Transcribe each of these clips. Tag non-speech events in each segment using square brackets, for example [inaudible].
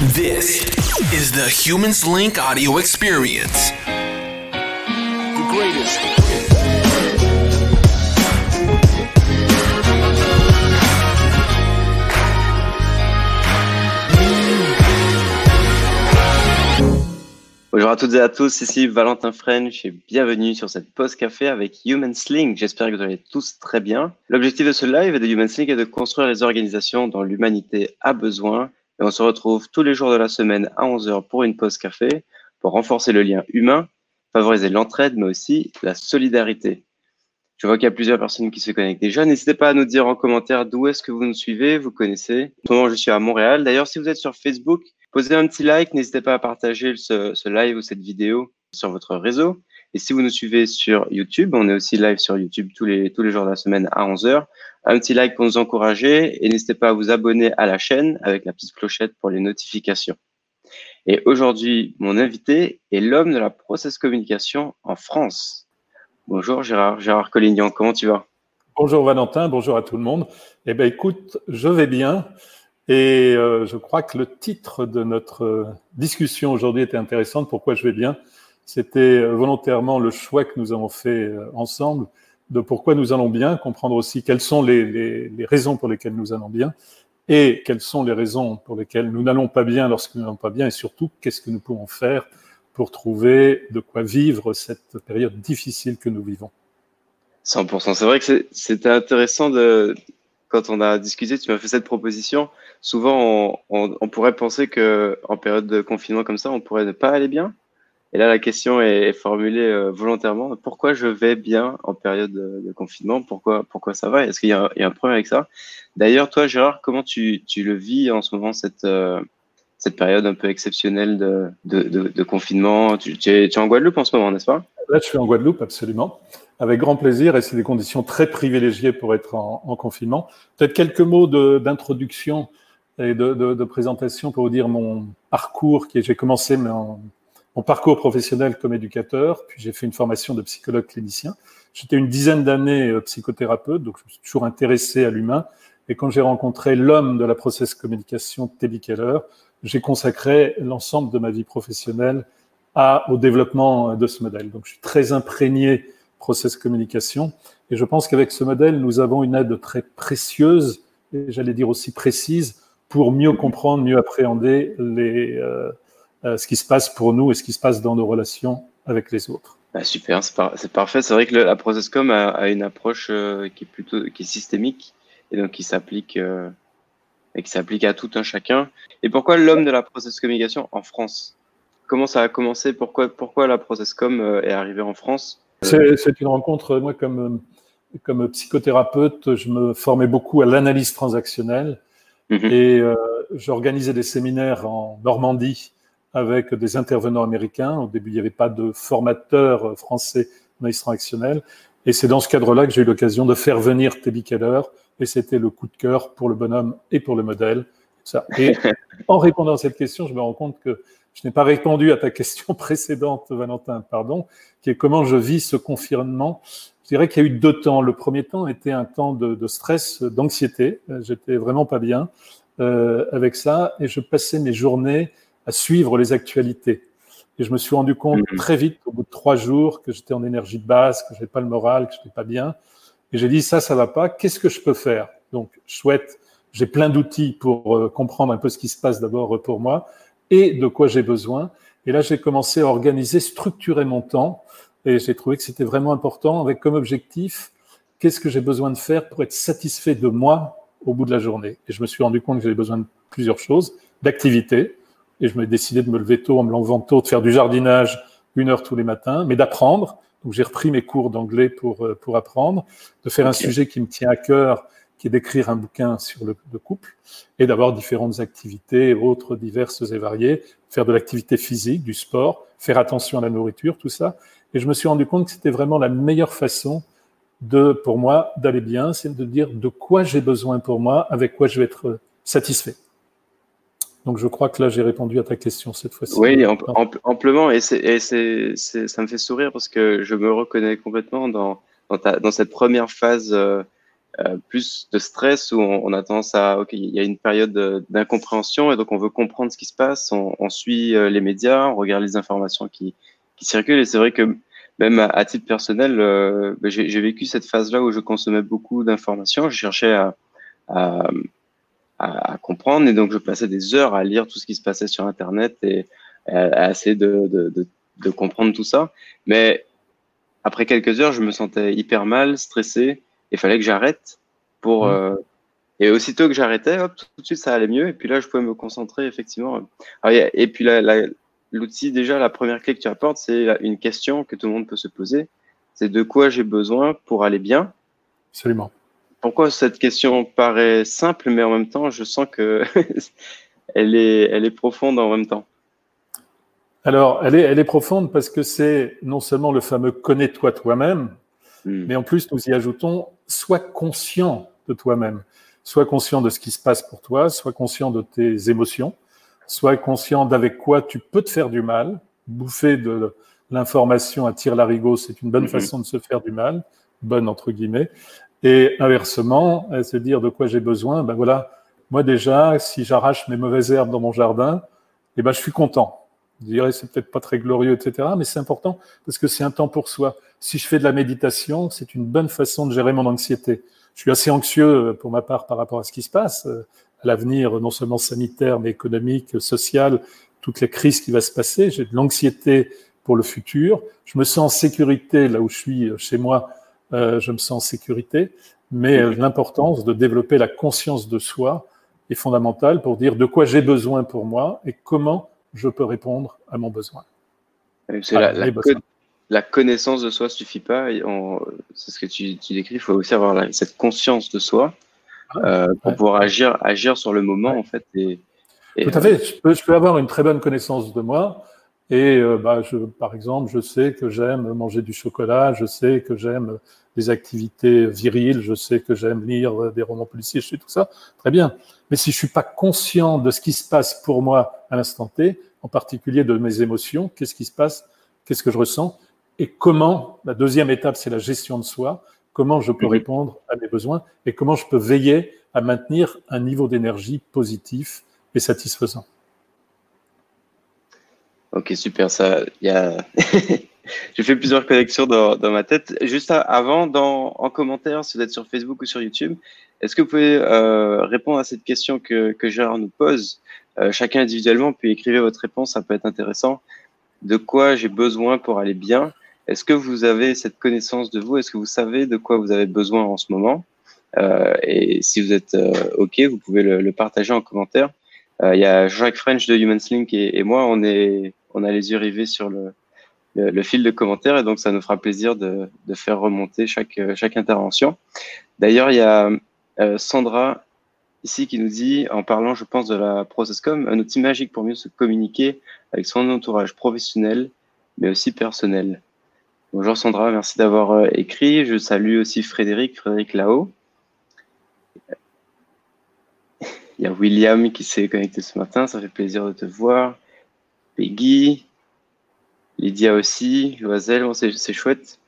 This is the Humans Link audio experience. The greatest. Bonjour à toutes et à tous, ici Valentin French et bienvenue sur cette pause café avec Human Link. J'espère que vous allez tous très bien. L'objectif de ce live de Human Link est de construire les organisations dont l'humanité a besoin et on se retrouve tous les jours de la semaine à 11h pour une pause café pour renforcer le lien humain, favoriser l'entraide mais aussi la solidarité. Je vois qu'il y a plusieurs personnes qui se connectent déjà. N'hésitez pas à nous dire en commentaire d'où est-ce que vous nous suivez, vous connaissez. En ce moment, je suis à Montréal. D'ailleurs, si vous êtes sur Facebook, posez un petit like. N'hésitez pas à partager ce, live ou cette vidéo sur votre réseau. Et si vous nous suivez sur YouTube, on est aussi live sur YouTube tous les, tous les jours de la semaine à 11h. Un petit like pour nous encourager et n'hésitez pas à vous abonner à la chaîne avec la petite clochette pour les notifications. Et aujourd'hui, mon invité est l'homme de la process communication en France. Bonjour Gérard, Gérard Collignon, comment tu vas? Bonjour Valentin, bonjour à tout le monde. Eh bien écoute, je vais bien et euh, je crois que le titre de notre discussion aujourd'hui était intéressant. Pourquoi je vais bien? C'était volontairement le choix que nous avons fait euh, ensemble de pourquoi nous allons bien, comprendre aussi quelles sont les, raisons pour lesquelles nous allons bien et quelles sont les raisons pour lesquelles nous n'allons pas bien lorsque nous n'allons pas bien et surtout qu'est-ce que nous pouvons faire pour trouver de quoi vivre cette période difficile que nous vivons. 100%. C'est vrai que c'était intéressant de, quand on a discuté, tu m'as fait cette proposition. Souvent, on, on, on pourrait penser que en période de confinement comme ça, on pourrait ne pas aller bien. Et là, la question est formulée euh, volontairement. Pourquoi je vais bien en période de, confinement? Pourquoi, pourquoi ça va? Est-ce qu'il y, a un problème avec ça? D'ailleurs, toi, Gérard, comment tu, le vis en ce moment, cette, euh, cette période un peu exceptionnelle de, confinement? Tu, es, en Guadeloupe en ce moment, n'est-ce pas? Là, je suis en Guadeloupe, absolument. Avec grand plaisir, et c'est des conditions très privilégiées pour être en, en confinement. Peut-être quelques mots d'introduction et de, présentation pour vous dire mon parcours. J'ai commencé mon, mon, parcours professionnel comme éducateur, puis j'ai fait une formation de psychologue clinicien. J'étais une dizaine d'années euh, psychothérapeute, donc je me suis toujours intéressé à l'humain. Et quand j'ai rencontré l'homme de la process communication, Teddy Keller, j'ai consacré l'ensemble de ma vie professionnelle à, au développement de ce modèle. Donc, je suis très imprégné process communication. Et je pense qu'avec ce modèle, nous avons une aide très précieuse, et j'allais dire aussi précise, pour mieux comprendre, mieux appréhender les, euh, euh, ce qui se passe pour nous et ce qui se passe dans nos relations avec les autres. Bah super, c'est par, parfait. C'est vrai que le, la ProcessCom a, a, une approche euh, qui est plutôt qui est systémique et donc qui s'applique euh, et qui s'applique à tout un chacun. Et pourquoi l'homme de la process communication en France? Comment ça a commencé? Pourquoi, pourquoi la processcom est arrivée en France? C'est une rencontre, moi, comme, comme psychothérapeute, je me formais beaucoup à l'analyse transactionnelle mm -hmm. et j'organisais des séminaires en Normandie avec des intervenants américains. Au début, il n'y avait pas de formateur français d'analyse transactionnelle. Et c'est dans ce cadre-là que j'ai eu l'occasion de faire venir Teddy Keller, et c'était le coup de cœur pour le bonhomme et pour le modèle. Ça. Et [laughs] en répondant à cette question, je me rends compte que je n'ai pas répondu à ta question [laughs] précédente, Valentin, pardon, qui est comment je vis ce confinement. Je dirais qu'il y a eu deux temps. Le premier temps était un temps de, de stress, d'anxiété. J'étais vraiment pas bien euh, avec ça, et je passais mes journées à suivre les actualités. Et je me suis rendu compte mmh. très vite, au bout de trois jours, que j'étais en énergie de base, que je n'avais pas le moral, que je n'étais pas bien. Et j'ai dit, ça, ça va pas. Qu'est-ce que je peux faire? Donc, souhaite, j'ai plein d'outils pour euh, comprendre un peu ce qui se passe d'abord euh, pour moi et de quoi j'ai besoin. Et là, j'ai commencé à organiser, structurer mon temps. Et j'ai trouvé que c'était vraiment important avec comme objectif, qu'est-ce que j'ai besoin de faire pour être satisfait de moi au bout de la journée? Et je me suis rendu compte que j'avais besoin de plusieurs choses, d'activité. Et je me décidé de me lever tôt en me levant tôt, de faire du jardinage une heure tous les matins, mais d'apprendre donc j'ai repris mes cours d'anglais pour, euh, pour apprendre, de faire okay. un sujet qui me tient à cœur, qui est d'écrire un bouquin sur le, le couple, et d'avoir différentes activités, autres diverses et variées, faire de l'activité physique, du sport, faire attention à la nourriture, tout ça. Et je me suis rendu compte que c'était vraiment la meilleure façon de, pour moi, d'aller bien, c'est de dire de quoi j'ai besoin pour moi, avec quoi je vais être satisfait. Donc je crois que là j'ai répondu à ta question cette fois-ci. Oui, amplement, et, c'est, ça me fait sourire parce que je me reconnais complètement dans, dans, ta, dans cette première phase euh, euh, plus de stress où on, a tendance à, ok, il y a une période d'incompréhension et donc on veut comprendre ce qui se passe, on, suit euh, les médias, on regarde les informations qui, qui circulent. Et c'est vrai que même à, titre personnel, euh, ben, j'ai vécu cette phase-là où je consommais beaucoup d'informations, je cherchais à, à, à, comprendre et donc je passais des heures à lire tout ce qui se passait sur Internet et à, essayer de, de, de, de comprendre tout ça. Mais après quelques heures, je me sentais hyper mal, stressé il fallait que j'arrête pour. Mmh. Euh, et aussitôt que j'arrêtais, hop, tout de suite ça allait mieux. Et puis là, je pouvais me concentrer effectivement. et puis l'outil, déjà, la première clé que tu apportes, c'est une question que tout le monde peut se poser. C'est de quoi j'ai besoin pour aller bien? Absolument. Pourquoi cette question paraît simple, mais en même temps, je sens que [laughs] elle est, elle est profonde en même temps. Alors, elle est, elle est profonde parce que c'est non seulement le fameux connais-toi toi-même, Hmm. Mais en plus, nous y ajoutons, sois conscient de toi-même. Sois conscient de ce qui se passe pour toi, sois conscient de tes émotions, sois conscient d'avec quoi tu peux te faire du mal. Bouffer de l'information à tir larigot, c'est une bonne hmm. façon de se faire du mal, bonne entre guillemets. Et inversement, se dire de quoi j'ai besoin, ben voilà, moi déjà, si j'arrache mes mauvaises herbes dans mon jardin, eh ben je suis content. Je dirais c'est peut-être pas très glorieux, etc. Mais c'est important parce que c'est un temps pour soi. Si je fais de la méditation, c'est une bonne façon de gérer mon anxiété. Je suis assez anxieux euh, pour ma part par rapport à ce qui se passe euh, à l'avenir, non seulement sanitaire mais économique, social, toutes les crises qui va se passer. J'ai de l'anxiété pour le futur. Je me sens en sécurité là où je suis euh, chez moi. Je me sens en sécurité. Mais l'importance de développer la conscience de soi est fondamentale pour dire de quoi j'ai besoin pour moi et comment je peux répondre à mon besoin. C'est la, connaissance de soi ne suffit pas. C'est ce que tu, décris. Il faut aussi avoir cette conscience de soi ah, euh, pour pouvoir agir, agir sur le moment, en fait. Et, Tout à fait. Je peux, avoir une très bonne connaissance de moi. Et euh, bah, je, par exemple, je sais que j'aime manger du chocolat, je sais que j'aime des activités viriles, je sais que j'aime lire des romans policiers, je sais tout ça. Très bien. Mais si je suis pas conscient de ce qui se passe pour moi à l'instant T, en particulier de mes émotions, qu'est-ce qui se passe, qu'est-ce que je ressens, et comment, la deuxième étape, c'est la gestion de soi, comment je peux mhm. répondre à mes besoins et comment je peux veiller à maintenir un niveau d'énergie positif et satisfaisant? Ok, super. Ça, y a. [laughs] J'ai fait plusieurs connexions dans, dans ma tête. Juste avant, dans, en commentaire, si vous êtes sur Facebook ou sur YouTube, est-ce que vous pouvez euh, répondre à cette question que, que Gérard nous pose euh, Chacun individuellement, puis écrivez votre réponse, ça peut être intéressant. De quoi j'ai besoin pour aller bien? Est-ce que vous avez cette connaissance de vous? Est-ce que vous savez de quoi vous avez besoin en ce moment? Euh, Et si vous êtes euh, OK, vous pouvez le, le, partager en commentaire. Euh, il y a Jacques French de Human Link et, et, moi, on, est, on a les yeux rivés sur le, fil de commentaires et donc ça nous fera plaisir de, faire remonter chaque, chaque intervention. D'ailleurs, il y a euh, Sandra, ici, qui nous dit, en parlant, je pense, de la Processcom, un outil magique pour mieux se communiquer avec son entourage professionnel, mais aussi personnel. Bonjour Sandra, merci d'avoir euh, écrit. Je salue aussi Frédéric, Frédéric Lao. Il y a William qui s'est connecté ce matin, ça fait plaisir de te voir. Peggy, Lydia aussi, Loisel, c'est chouette.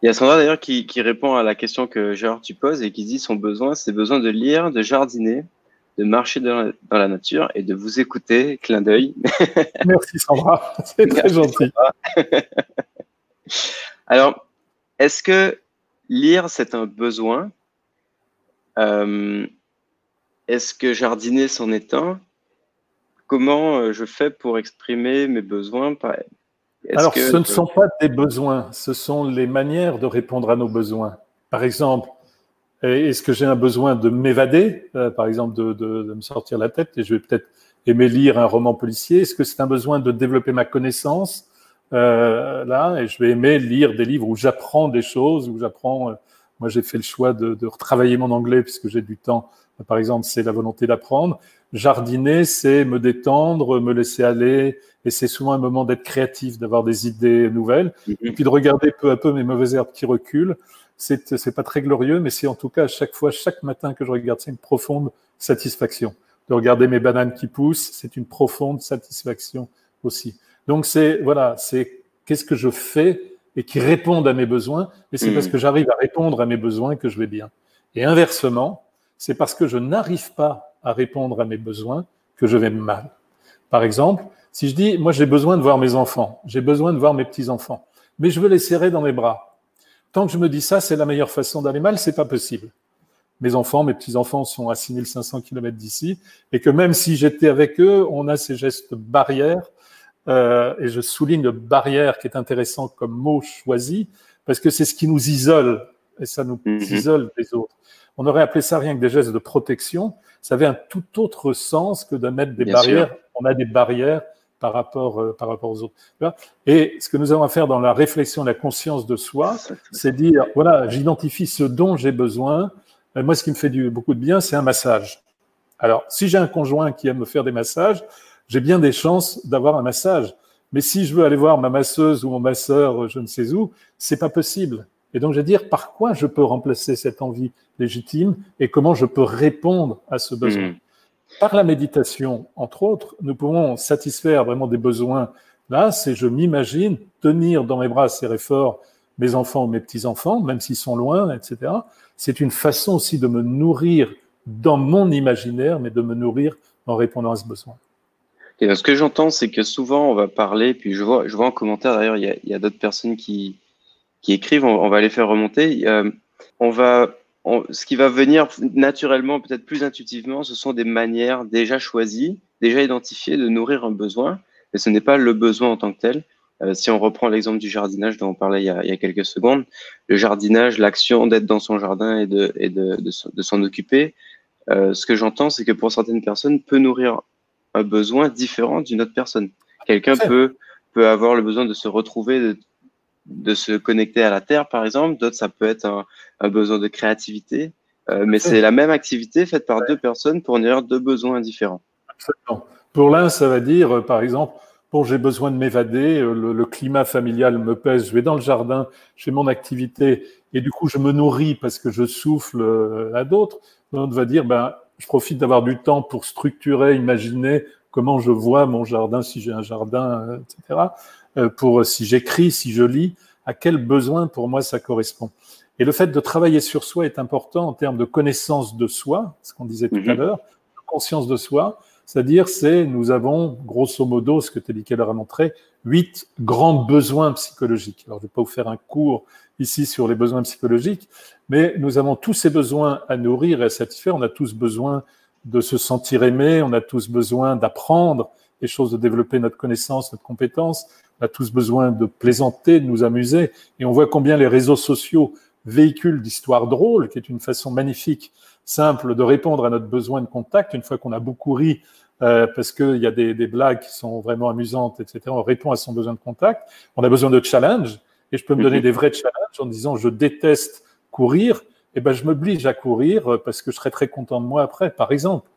Il y a Sandra d'ailleurs qui, répond à la question que Gérard tu poses et qui dit son besoin, c'est besoin de lire, de jardiner, de marcher dans la, nature et de vous écouter. Clin d'œil. [laughs] Merci Sandra, [laughs] c'est très gentil. [laughs] Alors, est-ce que lire c'est un besoin? Euh, Est-ce que jardiner c'en est un? Comment euh, je fais pour exprimer mes besoins alors, ce ne sont pas des besoins, ce sont les manières de répondre à nos besoins. Par exemple, est-ce que j'ai un besoin de m'évader, euh, par exemple de, de, de, me sortir la tête, et je vais peut-être aimer lire un roman policier? Est-ce que c'est un besoin de développer ma connaissance euh, là, et je vais aimer lire des livres où j'apprends des choses, où j'apprends. Euh, moi, j'ai fait le choix de, de retravailler mon anglais puisque j'ai du temps. Par exemple, c'est la volonté d'apprendre. Jardiner, c'est me détendre, me laisser aller, et c'est souvent un moment d'être créatif, d'avoir des idées nouvelles, mm-hmm. et puis de regarder peu à peu mes mauvaises herbes qui reculent. C'est, c'est pas très glorieux, mais c'est en tout cas à chaque fois, chaque matin que je regarde, c'est une profonde satisfaction. De regarder mes bananes qui poussent, c'est une profonde satisfaction aussi. Donc c'est voilà, c'est qu'est-ce que je fais et qui répondent à mes besoins, mais c'est parce mmh. que j'arrive à répondre à mes besoins que je vais bien. Et inversement, c'est parce que je n'arrive pas à répondre à mes besoins que je vais mal. Par exemple, si je dis, moi j'ai besoin de voir mes enfants, j'ai besoin de voir mes petits-enfants, mais je veux les serrer dans mes bras. Tant que je me dis ça, c'est la meilleure façon d'aller mal, c'est pas possible. Mes enfants, mes petits-enfants sont à 6500 km d'ici, et que même si j'étais avec eux, on a ces gestes barrières, euh, et je souligne le barrière qui est intéressant comme mot choisi, parce que c'est ce qui nous isole, et ça nous mhm. isole des autres. On aurait appelé ça rien que des gestes de protection, ça avait un tout autre sens que de mettre des barrières. On a des barrières par rapport, euh, par rapport aux autres. Et ce que nous avons à faire dans la réflexion, la conscience de soi, c'est dire, voilà, j'identifie ce dont j'ai besoin. moi, ce qui me fait du, beaucoup de bien, c'est un massage. Alors, si j'ai un conjoint qui aime me faire des massages, j'ai bien des chances d'avoir un massage. Mais si je veux aller voir ma masseuse ou mon masseur, je ne sais où, c'est pas possible. Et donc, je vais dire par quoi je peux remplacer cette envie légitime et comment je peux répondre à ce besoin. Mmh. Par la méditation, entre autres, nous pouvons satisfaire vraiment des besoins. Là, c'est je m'imagine tenir dans mes bras serrés fort mes enfants ou mes petits-enfants, même s'ils sont loin, etc. C'est une façon aussi de me nourrir dans mon imaginaire, mais de me nourrir en répondant à ce besoin. Et ce que j'entends, c'est que souvent on va parler, puis je vois, je vois en commentaire d'ailleurs, il y a, d'autres personnes qui, qui écrivent, on, va les faire remonter. Euh, on va ce qui va venir naturellement, peut-être plus intuitivement, ce sont des manières déjà choisies, déjà identifiées de nourrir un besoin, mais ce n'est pas le besoin en tant que tel. Euh, si on reprend l'exemple du jardinage dont on parlait il y a, quelques secondes, le jardinage, l'action d'être dans son jardin et de, et de, de, s'en occuper, euh, ce que j'entends, c'est que pour certaines personnes, peut nourrir un besoin différent d'une autre personne. Quelqu'un peut, peut avoir le besoin de se retrouver, de, de se connecter à la Terre, par exemple. D'autres, ça peut être un, besoin de créativité. Euh, mais c'est la même activité faite par deux personnes pour nourrir deux besoins différents. Absolument. Pour l'un, ça va dire, euh, par exemple, bon, j'ai besoin de m'évader, euh, le, climat familial me pèse, je vais dans le jardin, je fais mon activité, et du coup, je me nourris parce que je souffle à d'autres. L'autre va dire, ben, je profite d'avoir du temps pour structurer, imaginer comment je vois mon jardin, si j'ai un jardin, etc. Euh, pour si j'écris, si je lis, à quel besoin pour moi ça correspond. Et le fait de travailler sur soi est important en termes de connaissance de soi, ce qu'on disait tout à mhm. l'heure, conscience de soi, c'est-à-dire c'est nous avons grosso modo, ce que Teddy Keller a montré, huit grands besoins psychologiques. Alors je ne vais pas vous faire un cours ici sur les besoins psychologiques, mais nous avons tous ces besoins à nourrir et à satisfaire. On a tous besoin de se sentir aimé, on a tous besoin d'apprendre des choses, de développer notre connaissance, notre compétence, on a tous besoin de plaisanter, de nous amuser. Et on voit combien les réseaux sociaux véhiculent d'histoires drôles, qui est une façon magnifique, simple de répondre à notre besoin de contact. Une fois qu'on a beaucoup ri, euh, parce qu'il y a des, des, blagues qui sont vraiment amusantes, etc., on répond à son besoin de contact. On a besoin de challenge. Et je peux me donner mhm. des vrais challenges en disant je déteste courir. Et eh ben, je m'oblige à courir parce que je serai très content de moi après, par exemple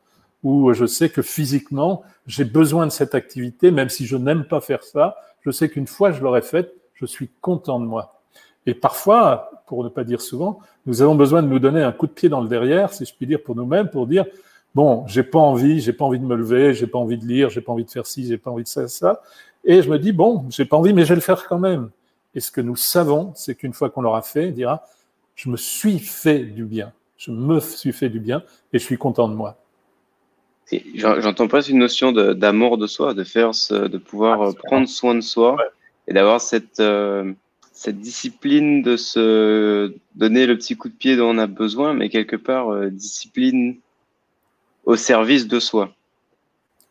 où je sais que physiquement, j'ai besoin de cette activité, même si je n'aime pas faire ça, je sais qu'une fois je l'aurai faite, je suis content de moi. Et parfois, pour ne pas dire souvent, nous avons besoin de nous donner un coup de pied dans le derrière, si je puis dire, pour nous-mêmes, pour dire, bon, j'ai pas envie, j'ai pas envie de me lever, j'ai pas envie de lire, j'ai pas envie de faire ci, j'ai pas envie de faire ça. Et je me dis, bon, j'ai pas envie, mais je vais le faire quand même. Et ce que nous savons, c'est qu'une fois qu'on l'aura fait, il dira, je me suis fait du bien. Je me suis fait du bien et je suis content de moi. J'entends pas une notion d'amour de, soi, de faire, de pouvoir euh, prendre soin de soi et d'avoir cette, euh, cette discipline de se donner le petit coup de pied dont on a besoin, mais quelque part, euh, discipline au service de soi.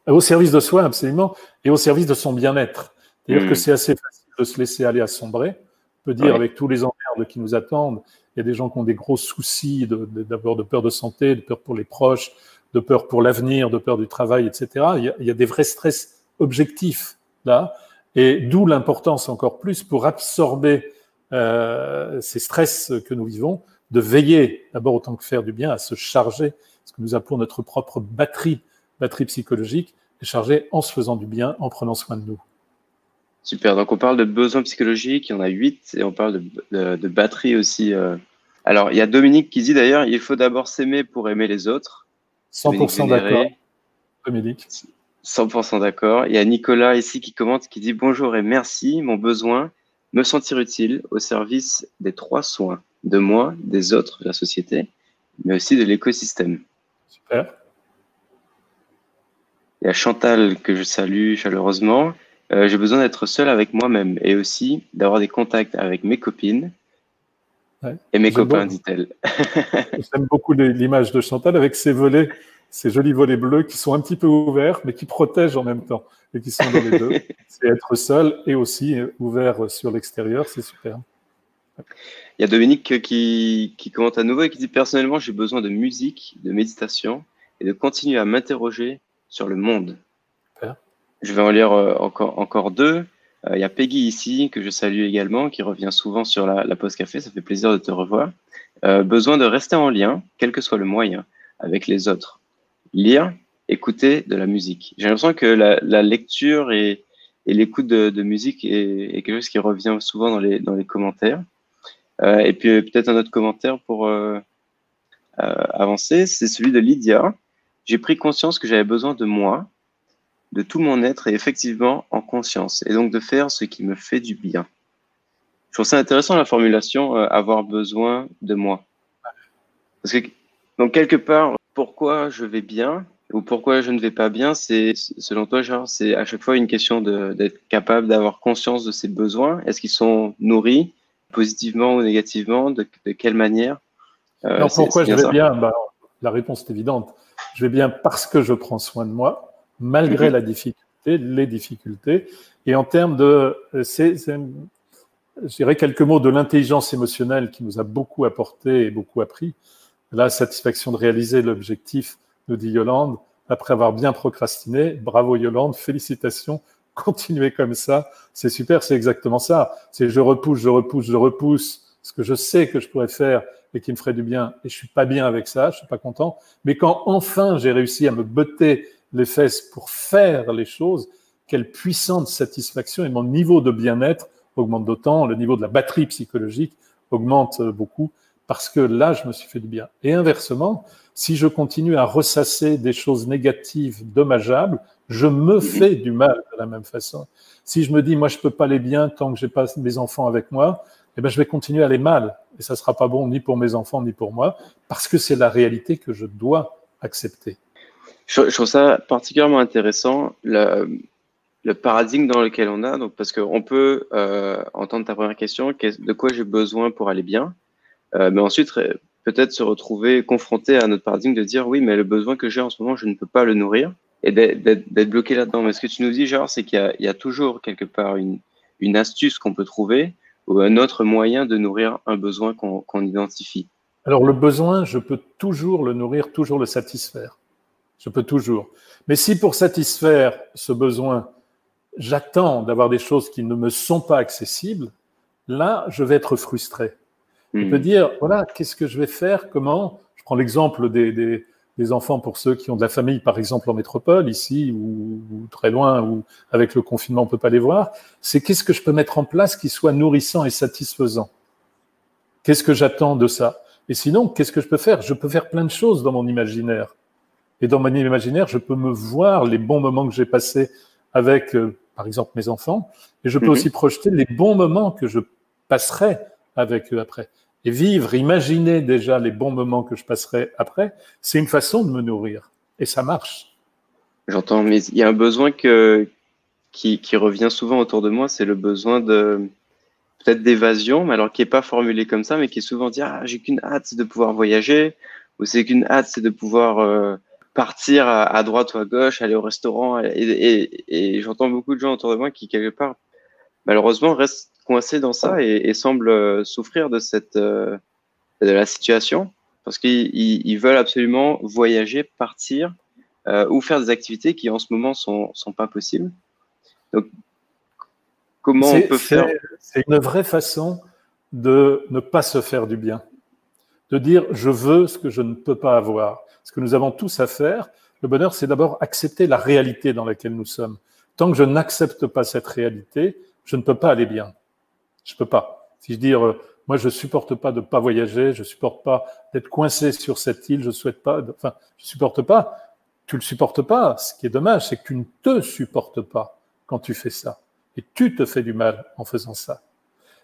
Au service de soi, absolument, et au service de son bien-être. C'est-à-dire que hmm. c'est assez facile de se laisser aller à sombrer. On peut dire, avec tous les emmerdes qui nous attendent, il y a des gens qui ont des gros soucis, d'abord de, de peur de santé, de peur pour les proches, de peur pour l'avenir, de peur du travail, etc. Il y, a, des vrais stress objectifs là, et d'où l'importance encore plus pour absorber euh, ces stress que nous vivons, de veiller d'abord autant que faire du bien à se charger, ce que nous appelons notre propre batterie, batterie psychologique, et charger en se faisant du bien, en prenant soin de nous. Super, donc on parle de besoins psychologiques, il y en a huit, et on parle de, batterie aussi. Euh. Alors, il y a Dominique qui dit d'ailleurs, il faut d'abord s'aimer pour aimer les autres. 100% d'accord. Dominique. 100% d'accord. Il y a Nicolas ici qui commente, qui dit bonjour et merci. Mon besoin me sentir utile au service des trois soins, de moi, des autres, de la société, mais aussi de l'écosystème. Super. Il y a Chantal que je salue chaleureusement. Euh, j'ai besoin d'être seul avec moi-même et aussi d'avoir des contacts avec mes copines et mes copains, dit-elle. [laughs] J'aime beaucoup l'image de Chantal avec ses volets, ces jolis volets bleus qui sont un petit peu ouverts, mais qui protègent en même temps et qui sont dans les deux. [laughs] C'est être seul et aussi ouvert sur l'extérieur, c'est super. Il y a Dominique qui, qui commente à nouveau et qui dit personnellement, j'ai besoin de musique, de méditation et de continuer à m'interroger sur le monde. Je vais en lire euh, encore, encore deux. Euh, il y a Peggy ici, que je salue également, qui revient souvent sur la, la pause café. Ça fait plaisir de te revoir. Euh, besoin de rester en lien, quel que soit le moyen, avec les autres. Lire, écouter de la musique. J'ai l'impression que la, lecture et, l'écoute de, musique est, quelque chose qui revient souvent dans les, commentaires. Euh, et puis peut-être un autre commentaire pour avancer, c'est celui de Lydia, j'ai pris conscience que j'avais besoin de moi, de tout mon être et effectivement en conscience, et donc de faire ce qui me fait du bien. Je trouve ça intéressant la formulation euh, avoir besoin de moi. Parce que, donc quelque part, pourquoi je vais bien ou pourquoi je ne vais pas bien, c'est selon toi, genre, c'est à chaque fois une question d'être capable d'avoir conscience de ses besoins. Est-ce qu'ils sont nourris positivement ou négativement? De, de quelle manière? Euh, pourquoi je vais bien? Bah, La réponse est évidente. Je vais bien parce que je prends soin de moi, malgré la difficulté, les difficultés. Et en termes de, c'est, je dirais quelques mots de l'intelligence émotionnelle qui nous a beaucoup apporté et beaucoup appris. La satisfaction de réaliser l'objectif, nous dit Yolande, après avoir bien procrastiné. Bravo Yolande, félicitations, continuez comme ça, c'est super, c'est exactement ça. C'est je repousse, je repousse, je repousse ce que je sais que je pourrais faire et qui me ferait du bien, et je suis pas bien avec ça, je suis pas content. Mais quand enfin j'ai réussi à me botter les fesses pour faire les choses, quelle puissante satisfaction et mon niveau de bien-être augmente d'autant, le niveau de la batterie psychologique augmente beaucoup parce que là, je me suis fait du bien. Et inversement, si je continue à ressasser des choses négatives, dommageables, je me fais du mal de la même façon. Si je me dis, moi, je peux pas aller bien tant que j'ai pas mes enfants avec moi, eh ben, je vais continuer à aller mal. Et ça sera pas bon ni pour mes enfants ni pour moi, parce que c'est la réalité que je dois accepter. Je, trouve ça particulièrement intéressant, le, paradigme dans lequel on a, parce qu'on peut euh, entendre ta première question, de quoi j'ai besoin pour aller bien, euh, mais ensuite peut-être se retrouver confronté à notre paradigme de dire oui, mais le besoin que j'ai en ce moment, je ne peux pas le nourrir, et d'être bloqué là-dedans. Mais ce que tu nous dis, genre, c'est qu'il y, a toujours quelque part une astuce qu'on peut trouver ou un autre moyen de nourrir un besoin qu'on identifie Alors le besoin, je peux toujours le nourrir, toujours le satisfaire. Je peux toujours. Mais si pour satisfaire ce besoin, j'attends d'avoir des choses qui ne me sont pas accessibles, là, je vais être frustré. Je peux hmm. dire, voilà, qu'est-ce que je vais faire Comment? Je prends l'exemple des, des, des enfants pour ceux qui ont de la famille, par exemple en métropole, ici ou, très loin, ou avec le confinement on peut pas les voir, c'est qu'est-ce que je peux mettre en place qui soit nourrissant et satisfaisant? Qu'est-ce que j'attends de ça? Et sinon, qu'est-ce que je peux faire? Je peux faire plein de choses dans mon imaginaire. Et dans mon imaginaire, je peux me voir les bons moments que j'ai passés avec, euh, par exemple, mes enfants, et je peux mhm. aussi projeter les bons moments que je passerai avec eux après. Et vivre, imaginer déjà les bons moments que je passerai après, c'est une façon de me nourrir. Et ça marche. J'entends, mais il y a un besoin que, qui, qui revient souvent autour de moi, c'est le besoin de peut-être d'évasion, mais alors qui n'est pas formulé comme ça, mais qui est souvent dit ah j'ai qu'une hâte de pouvoir voyager, ou c'est qu'une hâte c'est de pouvoir euh, partir à, droite ou à gauche, aller au restaurant, et, et, et j'entends beaucoup de gens autour de moi qui quelque part malheureusement restent coincé dans ça et, semble euh, souffrir de cette euh, de la situation parce qu'ils veulent absolument voyager, partir euh, ou faire des activités qui en ce moment sont sont pas possibles. Donc comment on peut faire? C'est une vraie façon de ne pas se faire du bien, de dire je veux ce que je ne peux pas avoir. Ce que nous avons tous à faire, le bonheur, c'est d'abord accepter la réalité dans laquelle nous sommes. Tant que je n'accepte pas cette réalité, je ne peux pas aller bien. Je peux pas. Si je dis, euh, moi, je supporte pas de pas voyager, je supporte pas d'être coincé sur cette île, je souhaite pas, enfin, je supporte pas. Tu le supportes pas. Ce qui est dommage, c'est que tu ne te supportes pas quand tu fais ça. Et tu te fais du mal en faisant ça.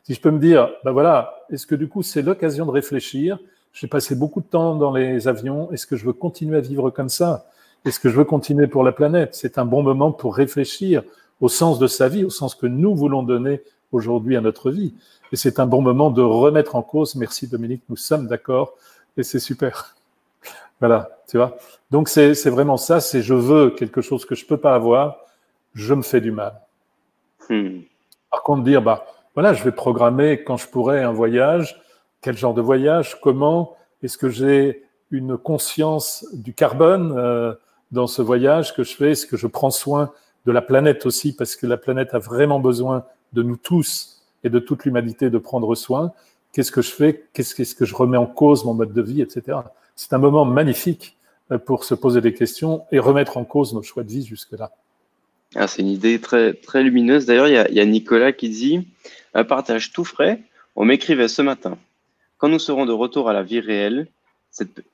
Si je peux me dire, ben voilà, est-ce que du coup c'est l'occasion de réfléchir J'ai passé beaucoup de temps dans les avions. Est-ce que je veux continuer à vivre comme ça? Est-ce que je veux continuer pour la planète? C'est un bon moment pour réfléchir au sens de sa vie, au sens que nous voulons donner aujourd'hui à notre vie. Et c'est un bon moment de remettre en cause. Merci Dominique, nous sommes d'accord et c'est super. [laughs] Voilà, tu vois. Donc c'est vraiment ça, c'est je veux quelque chose que je peux pas avoir, je me fais du mal. Hmm. Par contre, dire, bah voilà, je vais programmer quand je pourrai un voyage, quel genre de voyage, comment, est-ce que j'ai une conscience du carbone euh, dans ce voyage que je fais, est-ce que je prends soin de la planète aussi, parce que la planète a vraiment besoin de nous tous et de toute l'humanité de prendre soin. Qu'est-ce que je fais? Qu'est-ce que je remets en cause mon mode de vie, etc. C'est un moment magnifique euh, pour se poser des questions et remettre en cause nos choix de vie jusque-là. Ah, c'est une idée très, très lumineuse. D'ailleurs, il y, a Nicolas qui dit un partage tout frais. On m'écrivait ce matin. Quand nous serons de retour à la vie réelle, cette...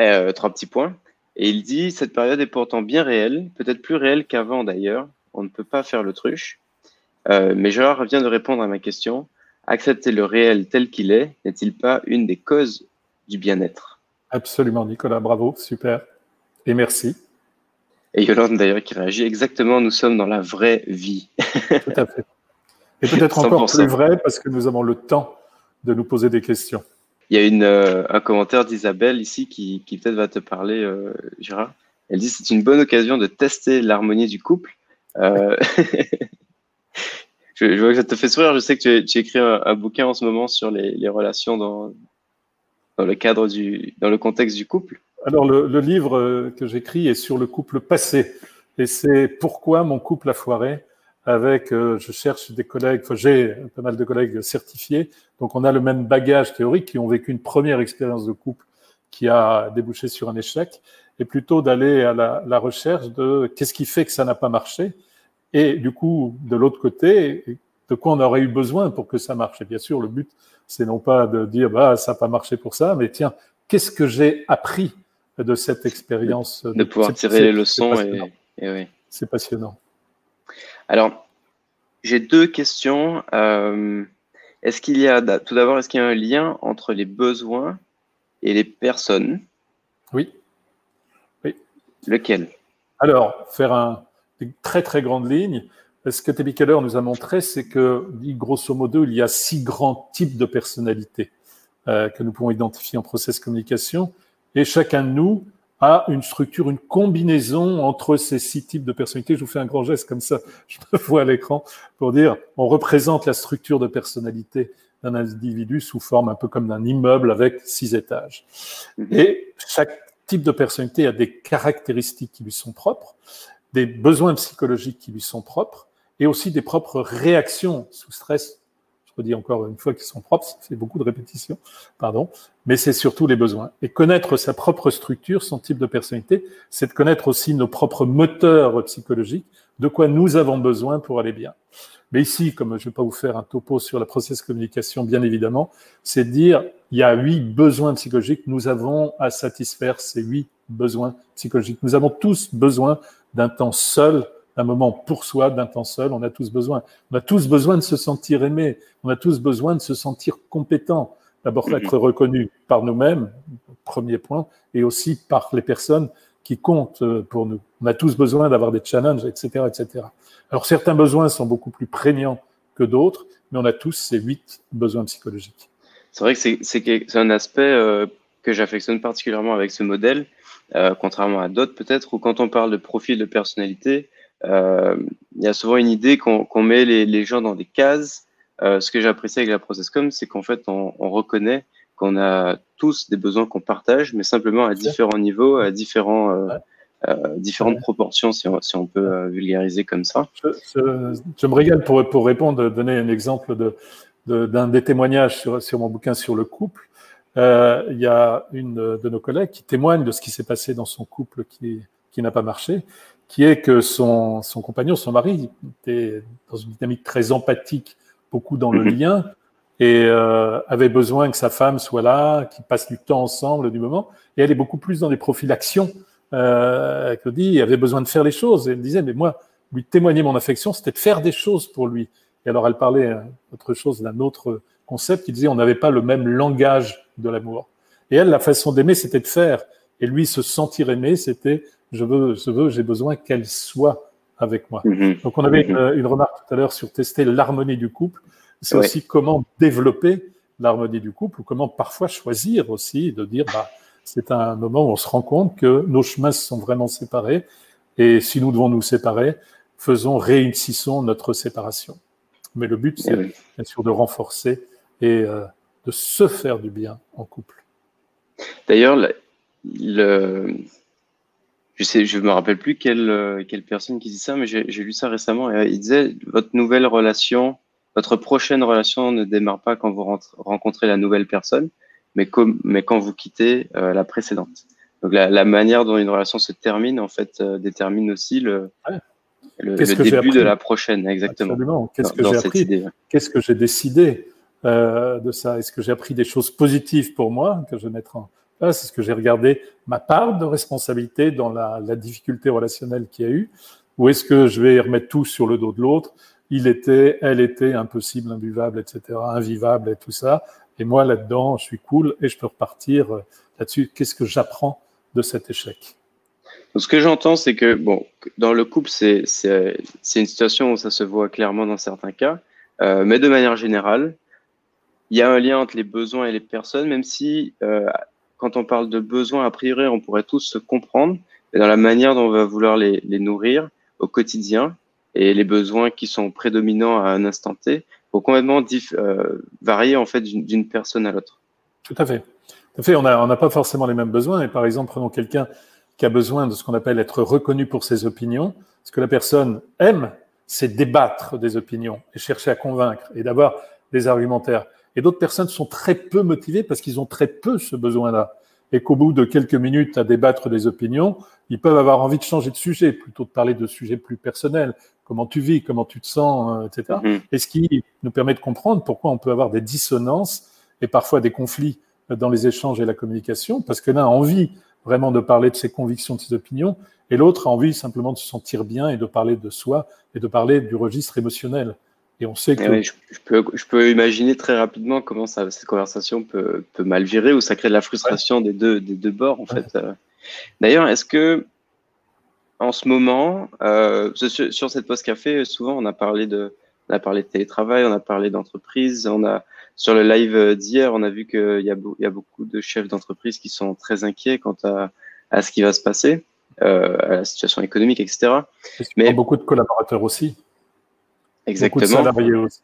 Euh, trois petits points. Et il dit cette période est pourtant bien réelle, peut-être plus réelle qu'avant d'ailleurs. On ne peut pas faire l'autruche. Euh, mais Gérard vient de répondre à ma question. Accepter le réel tel qu'il est n'est-il pas une des causes du bien-être? Absolument, Nicolas, bravo, super. Et merci. Et Yolande d'ailleurs qui réagit exactement, nous sommes dans la vraie vie. Tout à fait. Et [laughs] peut-être encore plus vrai parce que nous avons le temps de nous poser des questions. Il y a une, euh, un commentaire d'Isabelle ici qui, qui peut-être va te parler, euh, Gérard. Elle dit c'est une bonne occasion de tester l'harmonie du couple. Euh, [laughs] je, vois que ça te fait sourire. Je sais que tu, écris un, bouquin en ce moment sur les, relations dans, dans le cadre du, dans le contexte du couple. Alors, le, livre euh, que j'écris est sur le couple passé. Et c'est pourquoi mon couple a foiré avec, euh, je cherche des collègues, enfin, j'ai pas mal de collègues certifiés. Donc, on a le même bagage théorique qui ont vécu une première expérience de couple qui a débouché sur un échec et plutôt d'aller à la, la, recherche de qu'est-ce qui fait que ça n'a pas marché et du coup, de l'autre côté, de quoi on aurait eu besoin pour que ça marche. Et bien sûr, le but, c'est non pas de dire, bah, ça n'a pas marché pour ça, mais tiens, qu'est-ce que j'ai appris de cette expérience? De, pouvoir tirer les leçons. Et, oui. C'est passionnant. Alors, j'ai deux questions. Euh, est-ce qu'il y a, tout d'abord, est-ce qu'il y a un lien entre les besoins et les personnes? Oui. Oui. Lequel? Alors, faire un, des très très grandes lignes. Ce que Tebi Keller nous a montré, c'est que, grosso modo, il y a six grands types de personnalités euh, que nous pouvons identifier en process communication, et chacun de nous a une structure, une combinaison entre ces six types de personnalités. Je vous fais un grand geste comme ça, [laughs] je me vois à l'écran, pour dire, on représente la structure de personnalité d'un individu sous forme un peu comme d'un immeuble avec six étages. Et chaque type de personnalité a des caractéristiques qui lui sont propres des besoins psychologiques qui lui sont propres et aussi des propres réactions sous stress. Je redis encore une fois qu'ils sont propres, fait beaucoup de répétitions, pardon, mais c'est surtout les besoins. Et connaître sa propre structure, son type de personnalité, c'est de connaître aussi nos propres moteurs psychologiques, de quoi nous avons besoin pour aller bien. Mais ici, comme je ne vais pas vous faire un topo sur la process communication, bien évidemment, c'est de dire, il y a huit besoins psychologiques, nous avons à satisfaire ces huit besoins psychologiques. Nous avons tous besoin d'un temps seul, d'un moment pour soi, d'un temps seul. On a tous besoin. On a tous besoin de se sentir aimé. On a tous besoin de se sentir compétent. D'abord, être reconnu par nous-mêmes, premier point, et aussi par les personnes qui comptent euh, pour nous. On a tous besoin d'avoir des challenges, etc., etc. Alors, certains besoins sont beaucoup plus prégnants que d'autres, mais on a tous ces huit besoins psychologiques. C'est vrai que c'est un aspect euh, que j'affectionne particulièrement avec ce modèle, euh, contrairement à d'autres peut-être, où quand on parle de profil de personnalité, euh, il y a souvent une idée qu'on met les, les, gens dans des cases. Euh, ce que j'ai apprécié avec la ProcessCom, c'est qu'en fait, on, on reconnaît qu'on a tous des besoins qu'on partage, mais simplement à différents niveaux, à différents, euh, euh, différentes proportions, si on, si on peut vulgariser comme ça. Je, je, je, me régale pour, pour répondre, donner un exemple de, d'un de, des témoignages sur, sur mon bouquin sur le couple. Il y a une de nos collègues qui témoigne de ce qui s'est passé dans son couple qui, qui n'a pas marché, qui est que son, son compagnon, son mari, était dans une dynamique très empathique, beaucoup dans le lien, et euh, avait besoin que sa femme soit là, qu'ils passent du temps ensemble du moment, et elle est beaucoup plus dans des profils d'action. Euh, dit, avait besoin de faire les choses, et elle disait, mais moi, lui témoigner mon affection, c'était de faire des choses pour lui. Et alors, elle parlait autre chose d'un autre concept qui disait on n'avait pas le même langage de l'amour. Et elle, la façon d'aimer, c'était de faire. Et lui, se sentir aimé, c'était je veux, je veux, j'ai besoin qu'elle soit avec moi. Mhm. Donc, on avait mhm. une, remarque tout à l'heure sur tester l'harmonie du couple. C'est aussi comment développer l'harmonie du couple ou comment parfois choisir aussi de dire bah, c'est un moment où on se rend compte que nos chemins sont vraiment séparés et si nous devons nous séparer, faisons, réussissons notre séparation. Mais le but, c'est bien sûr de renforcer et euh, de se faire du bien en couple. D'ailleurs, le, je sais, je me rappelle plus quelle, euh, quelle personne qui dit ça, mais j'ai lu ça récemment. Et il disait votre nouvelle relation, votre prochaine relation ne démarre pas quand vous rencontrez la nouvelle personne, mais, comme, mais quand vous quittez euh, la précédente. Donc la, manière dont une relation se termine, en fait, détermine aussi le, le, début de la prochaine, exactement. Qu'est-ce que j'ai appris Qu'est-ce que j'ai décidé euh, de ça? Est-ce que j'ai appris des choses positives pour moi que je vais mettre en place Est-ce que j'ai regardé ma part de responsabilité dans la, la difficulté relationnelle qu'il y a eu Ou est-ce que je vais remettre tout sur le dos de l'autre? Il était, elle était, impossible, imbuvable, etc., invivable et tout ça. Et moi, là-dedans, je suis cool et je peux repartir euh, là-dessus. Qu'est-ce que j'apprends de cet échec? Ce que j'entends, c'est que bon, dans le couple, c'est une situation où ça se voit clairement dans certains cas, euh, mais de manière générale, il y a un lien entre les besoins et les personnes, même si euh, quand on parle de besoins, a priori, on pourrait tous se comprendre, mais dans la manière dont on va vouloir les, nourrir au quotidien et les besoins qui sont prédominants à un instant T vont complètement euh, varier en fait d'une personne à l'autre. Tout à fait. Tout à fait. On n'a pas forcément les mêmes besoins. Et par exemple, prenons quelqu'un qui a besoin de ce qu'on appelle être reconnu pour ses opinions. Ce que la personne aime, c'est débattre des opinions et chercher à convaincre et d'avoir des argumentaires. Et d'autres personnes sont très peu motivées parce qu'ils ont très peu ce besoin-là. Et qu'au bout de quelques minutes à débattre des opinions, ils peuvent avoir envie de changer de sujet, plutôt de parler de sujets plus personnels. Comment tu vis, comment tu te sens, euh, etc. Mm-hmm. Et ce qui nous permet de comprendre pourquoi on peut avoir des dissonances et parfois des conflits dans les échanges et la communication, parce que l'un a envie vraiment de parler de ses convictions, de ses opinions, et l'autre a envie simplement de se sentir bien et de parler de soi et de parler du registre émotionnel. Et on sait eh que. je, peux, je, peux, imaginer très rapidement comment ça, cette conversation peut, peut, mal virer ou ça crée de la frustration des, deux, des deux bords, en fait. Euh. D'ailleurs, est-ce que, en ce moment, euh, sur, sur, cette post café, souvent on a parlé de, on a parlé de télétravail, on a parlé d'entreprise, on a sur le live d'hier, on a vu qu'il y, y, a beaucoup de chefs d'entreprise qui sont très inquiets quant à, à, ce qui va se passer, euh, à la situation économique, etc. Mais beaucoup de collaborateurs aussi. Exactement. Beaucoup de salariés aussi.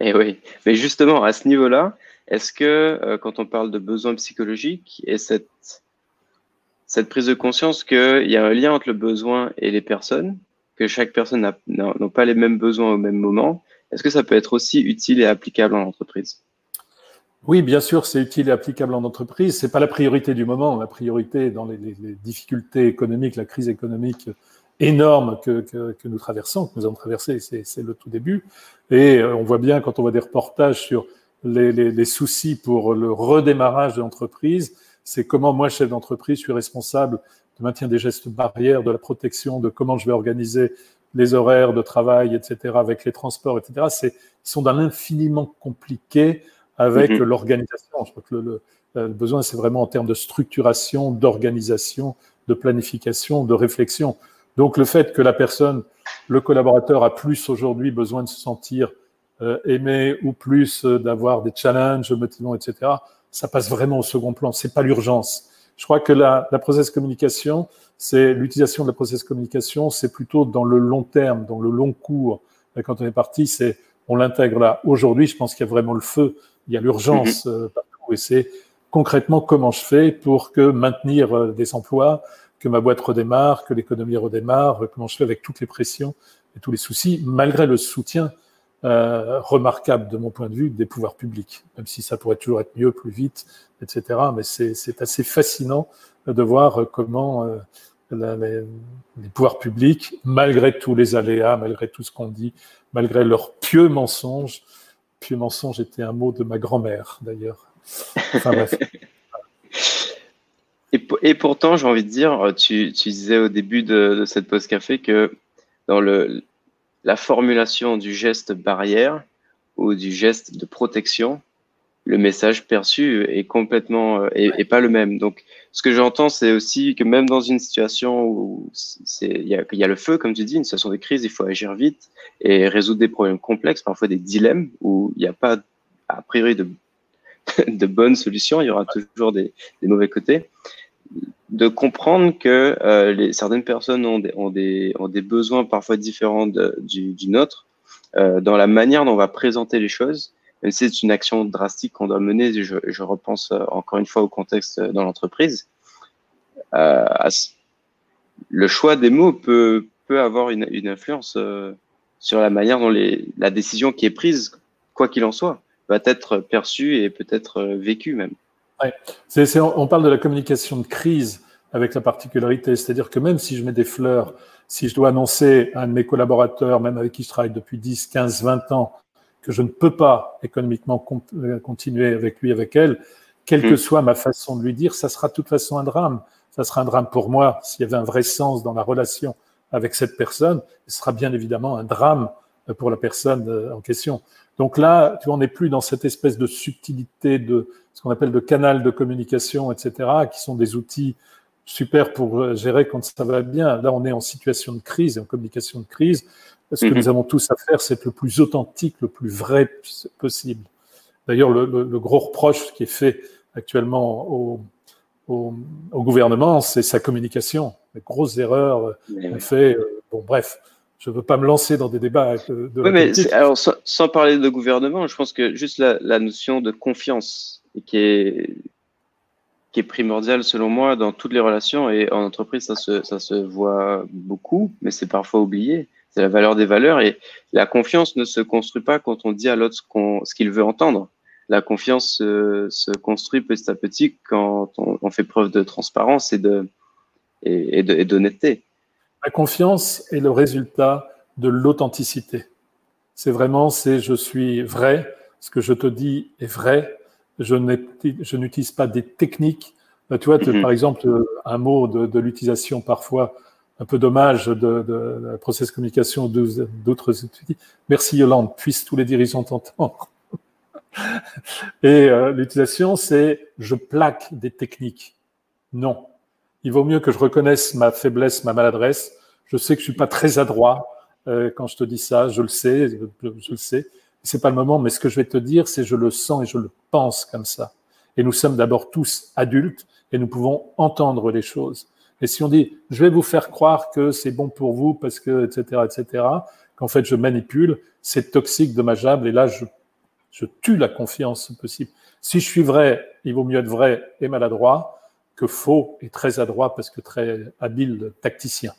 Et eh oui. Mais justement, à ce niveau-là, est-ce que euh, quand on parle de besoins psychologiques et cette, cette prise de conscience qu'il y a un lien entre le besoin et les personnes, que chaque personne n'a pas les mêmes besoins au même moment, est-ce que ça peut être aussi utile et applicable en entreprise? Oui, bien sûr, c'est utile et applicable en entreprise. C'est pas la priorité du moment. La priorité dans les, difficultés économiques, la crise économique énorme que, que, nous traversons, que nous avons traversé, c'est le tout début. Et euh, on voit bien quand on voit des reportages sur les, les soucis pour le redémarrage de l'entreprise, c'est comment moi, chef d'entreprise, je suis responsable de maintien des gestes barrières, de la protection, de comment je vais organiser les horaires de travail, etc., avec les transports, etc. C'est, ils sont d'un infiniment compliqué avec mhm. l'organisation. Je crois que le, le, besoin, c'est vraiment en termes de structuration, d'organisation, de planification, de réflexion. Donc le fait que la personne, le collaborateur a plus aujourd'hui besoin de se sentir euh, aimé ou plus euh, d'avoir des challenges motivants, etc., ça passe vraiment au second plan. C'est pas l'urgence. Je crois que la, la process communication, c'est l'utilisation de la process communication, c'est plutôt dans le long terme, dans le long cours. Quand on est parti, c'est on l'intègre là. Aujourd'hui, je pense qu'il y a vraiment le feu il y a l'urgence mhm. euh, partout et c'est concrètement comment je fais pour que maintenir euh, des emplois, que ma boîte redémarre, que l'économie redémarre, euh, comment je fais avec toutes les pressions et tous les soucis, malgré le soutien euh, remarquable de mon point de vue des pouvoirs publics, même si ça pourrait toujours être mieux, plus vite, etc. Mais c'est assez fascinant de voir comment euh, les, les, pouvoirs publics, malgré tous les aléas, malgré tout ce qu'on dit, malgré leurs pieux mensonges, puis mensonge était un mot de ma grand-mère, d'ailleurs. Enfin bref. [laughs] et, pourtant, j'ai envie de dire, tu, disais au début de, cette pause café que dans le, la formulation du geste barrière ou du geste de protection, le message perçu est complètement et pas le même. Donc, ce que j'entends, c'est aussi que même dans une situation où il y a, y a, le feu, comme tu dis, une situation de crise, il faut agir vite et résoudre des problèmes complexes, parfois des dilemmes où il n'y a pas a priori de, [laughs] de bonnes solutions, il y aura toujours des, des mauvais côtés de comprendre que euh, certaines personnes ont des, besoins parfois différents du, nôtre euh, dans la manière dont on va présenter les choses. Même si c'est une action drastique qu'on doit mener, je, repense euh, encore une fois au contexte dans l'entreprise. Le choix des mots peut, avoir une, influence sur la manière dont la décision qui est prise, quoi qu'il en soit, va être perçue et peut-être vécue même. Ouais. on parle de la communication de crise avec la particularité, c'est-à-dire que même si je mets des fleurs, si je dois annoncer à un de mes collaborateurs, même avec qui je travaille depuis 10, 15, 20 ans, que je ne peux pas économiquement euh, continuer avec lui, avec elle, quelle que hmm. soit ma façon de lui dire, ça sera de toute façon un drame. Ça sera un drame pour moi s'il y avait un vrai sens dans la relation avec cette personne. Ce sera bien évidemment un drame pour la personne euh, en question. Donc là, tu vois, on n'est plus dans cette espèce de subtilité de ce qu'on appelle de canal de communication, etc., qui sont des outils super pour euh, gérer quand ça va bien. Là, on est en situation de crise, en communication de crise. Ce que mhm. nous avons tous à faire, c'est être le plus authentique, le plus vrai possible. D'ailleurs, le, le, gros reproche qui est fait actuellement au, au, au gouvernement, c'est sa communication. Les grosses erreurs euh, fait. Euh, bon, bref, je ne veux pas me lancer dans des débats de, oui, mais alors, sans, parler de gouvernement, je pense que juste la, la notion de confiance qui est qui est primordiale selon moi dans toutes les relations et en entreprise ça se, ça se voit beaucoup mais c'est parfois oublié. C'est la valeur des valeurs et la confiance ne se construit pas quand on dit à l'autre ce qu'il veut entendre. La confiance se, se, construit petit à petit quand on, on fait preuve de transparence et de et, et d'honnêteté la confiance est le résultat de l'authenticité. C'est vraiment, c'est je suis vrai, ce que je te dis est vrai, je n'utilise pas des techniques. Euh, tu vois, mhm. par exemple, euh, un mot de, de l'utilisation parfois un peu dommage de, de, la process communication d'autres outils. Merci Yolande, puissent tous les dirigeants t'entendre. [laughs] Et euh, l'utilisation, c'est je plaque des techniques. Non, il vaut mieux que je reconnaisse ma faiblesse, ma maladresse. Je sais que je suis pas très adroit euh, quand je te dis ça, je le sais, je, je le sais. C'est pas le moment, mais ce que je vais te dire, c'est je le sens et je le pense comme ça. Et nous sommes d'abord tous adultes et nous pouvons entendre les choses. Et si on dit, je vais vous faire croire que c'est bon pour vous parce que, etc., etc., qu'en fait je manipule, c'est toxique, dommageable, et là je, je tue la confiance possible. Si je suis vrai, il vaut mieux être vrai et maladroit que faux et très adroit parce que très habile tacticien.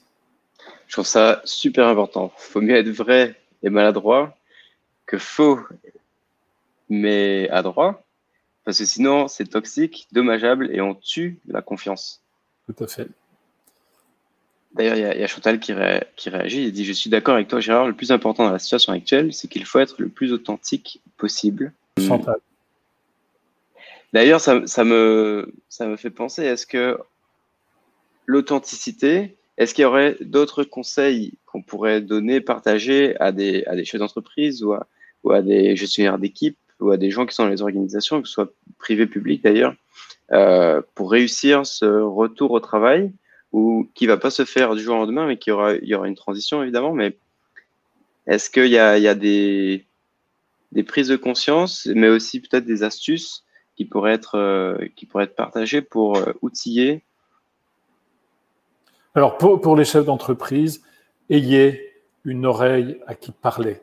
Je trouve ça super important. Il faut mieux être vrai et maladroit que faux mais adroit, parce que sinon c'est toxique, dommageable et on tue la confiance. Tout à fait. D'ailleurs, il y, a Chantal qui, qui réagit. Il dit Je suis d'accord avec toi, Gérard. Le plus important dans la situation actuelle, c'est qu'il faut être le plus authentique possible. Chantal. D'ailleurs, ça, me, fait penser, est-ce que l'authenticité, est-ce qu'il y aurait d'autres conseils qu'on pourrait donner, partager à des, chefs d'entreprise ou à, des gestionnaires d'équipe ou à des gens qui sont dans les organisations, que ce soit privé, public d'ailleurs, euh, pour réussir ce retour au travail ou qui va pas se faire du jour au lendemain, mais qu'il y aura, il y aura une transition évidemment. Mais est-ce qu'il y a, il y a des prises de conscience, mais aussi peut-être des astuces qui pourrait être, euh, qui pourrait être partagé pour euh, outiller Alors, pour, pour les chefs d'entreprise, ayez une oreille à qui parler.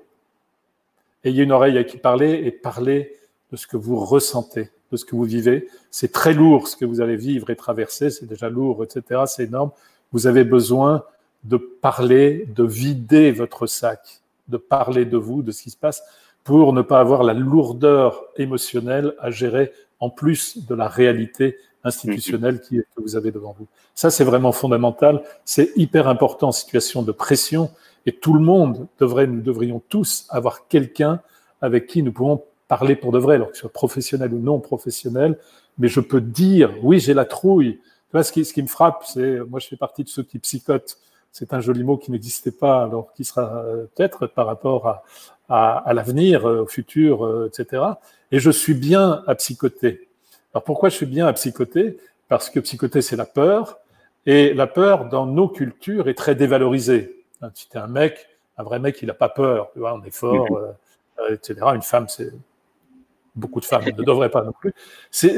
Ayez une oreille à qui parler et parler de ce que vous ressentez, de ce que vous vivez. C'est très lourd ce que vous allez vivre et traverser, c'est déjà lourd, etc. C'est énorme. Vous avez besoin de parler, de vider votre sac, de parler de vous, de ce qui se passe pour ne pas avoir la lourdeur émotionnelle à gérer en plus de la réalité institutionnelle qui, que vous avez devant vous. Ça, c'est vraiment fondamental. C'est hyper important en situation de pression et tout le monde devrait, nous devrions tous avoir quelqu'un avec qui nous pouvons parler pour de vrai, alors que soit professionnel ou non professionnel. Mais je peux dire, oui, j'ai la trouille. Tu vois, ce qui, ce qui me frappe, c'est, moi, je fais partie de ceux qui psychotent c'est un joli mot qui n'existait pas, alors qui sera peut-être par rapport à, à, à l'avenir, au futur, etc. Et je suis bien à psychoter. Alors pourquoi je suis bien à psychoter? Parce que psychoter, c'est la peur, et la peur, dans nos cultures, est très dévalorisée. Si tu es un mec, un vrai mec, il n'a pas peur, tu vois, on est fort, euh, etc. Une femme, c'est beaucoup de femmes ne devraient pas non plus.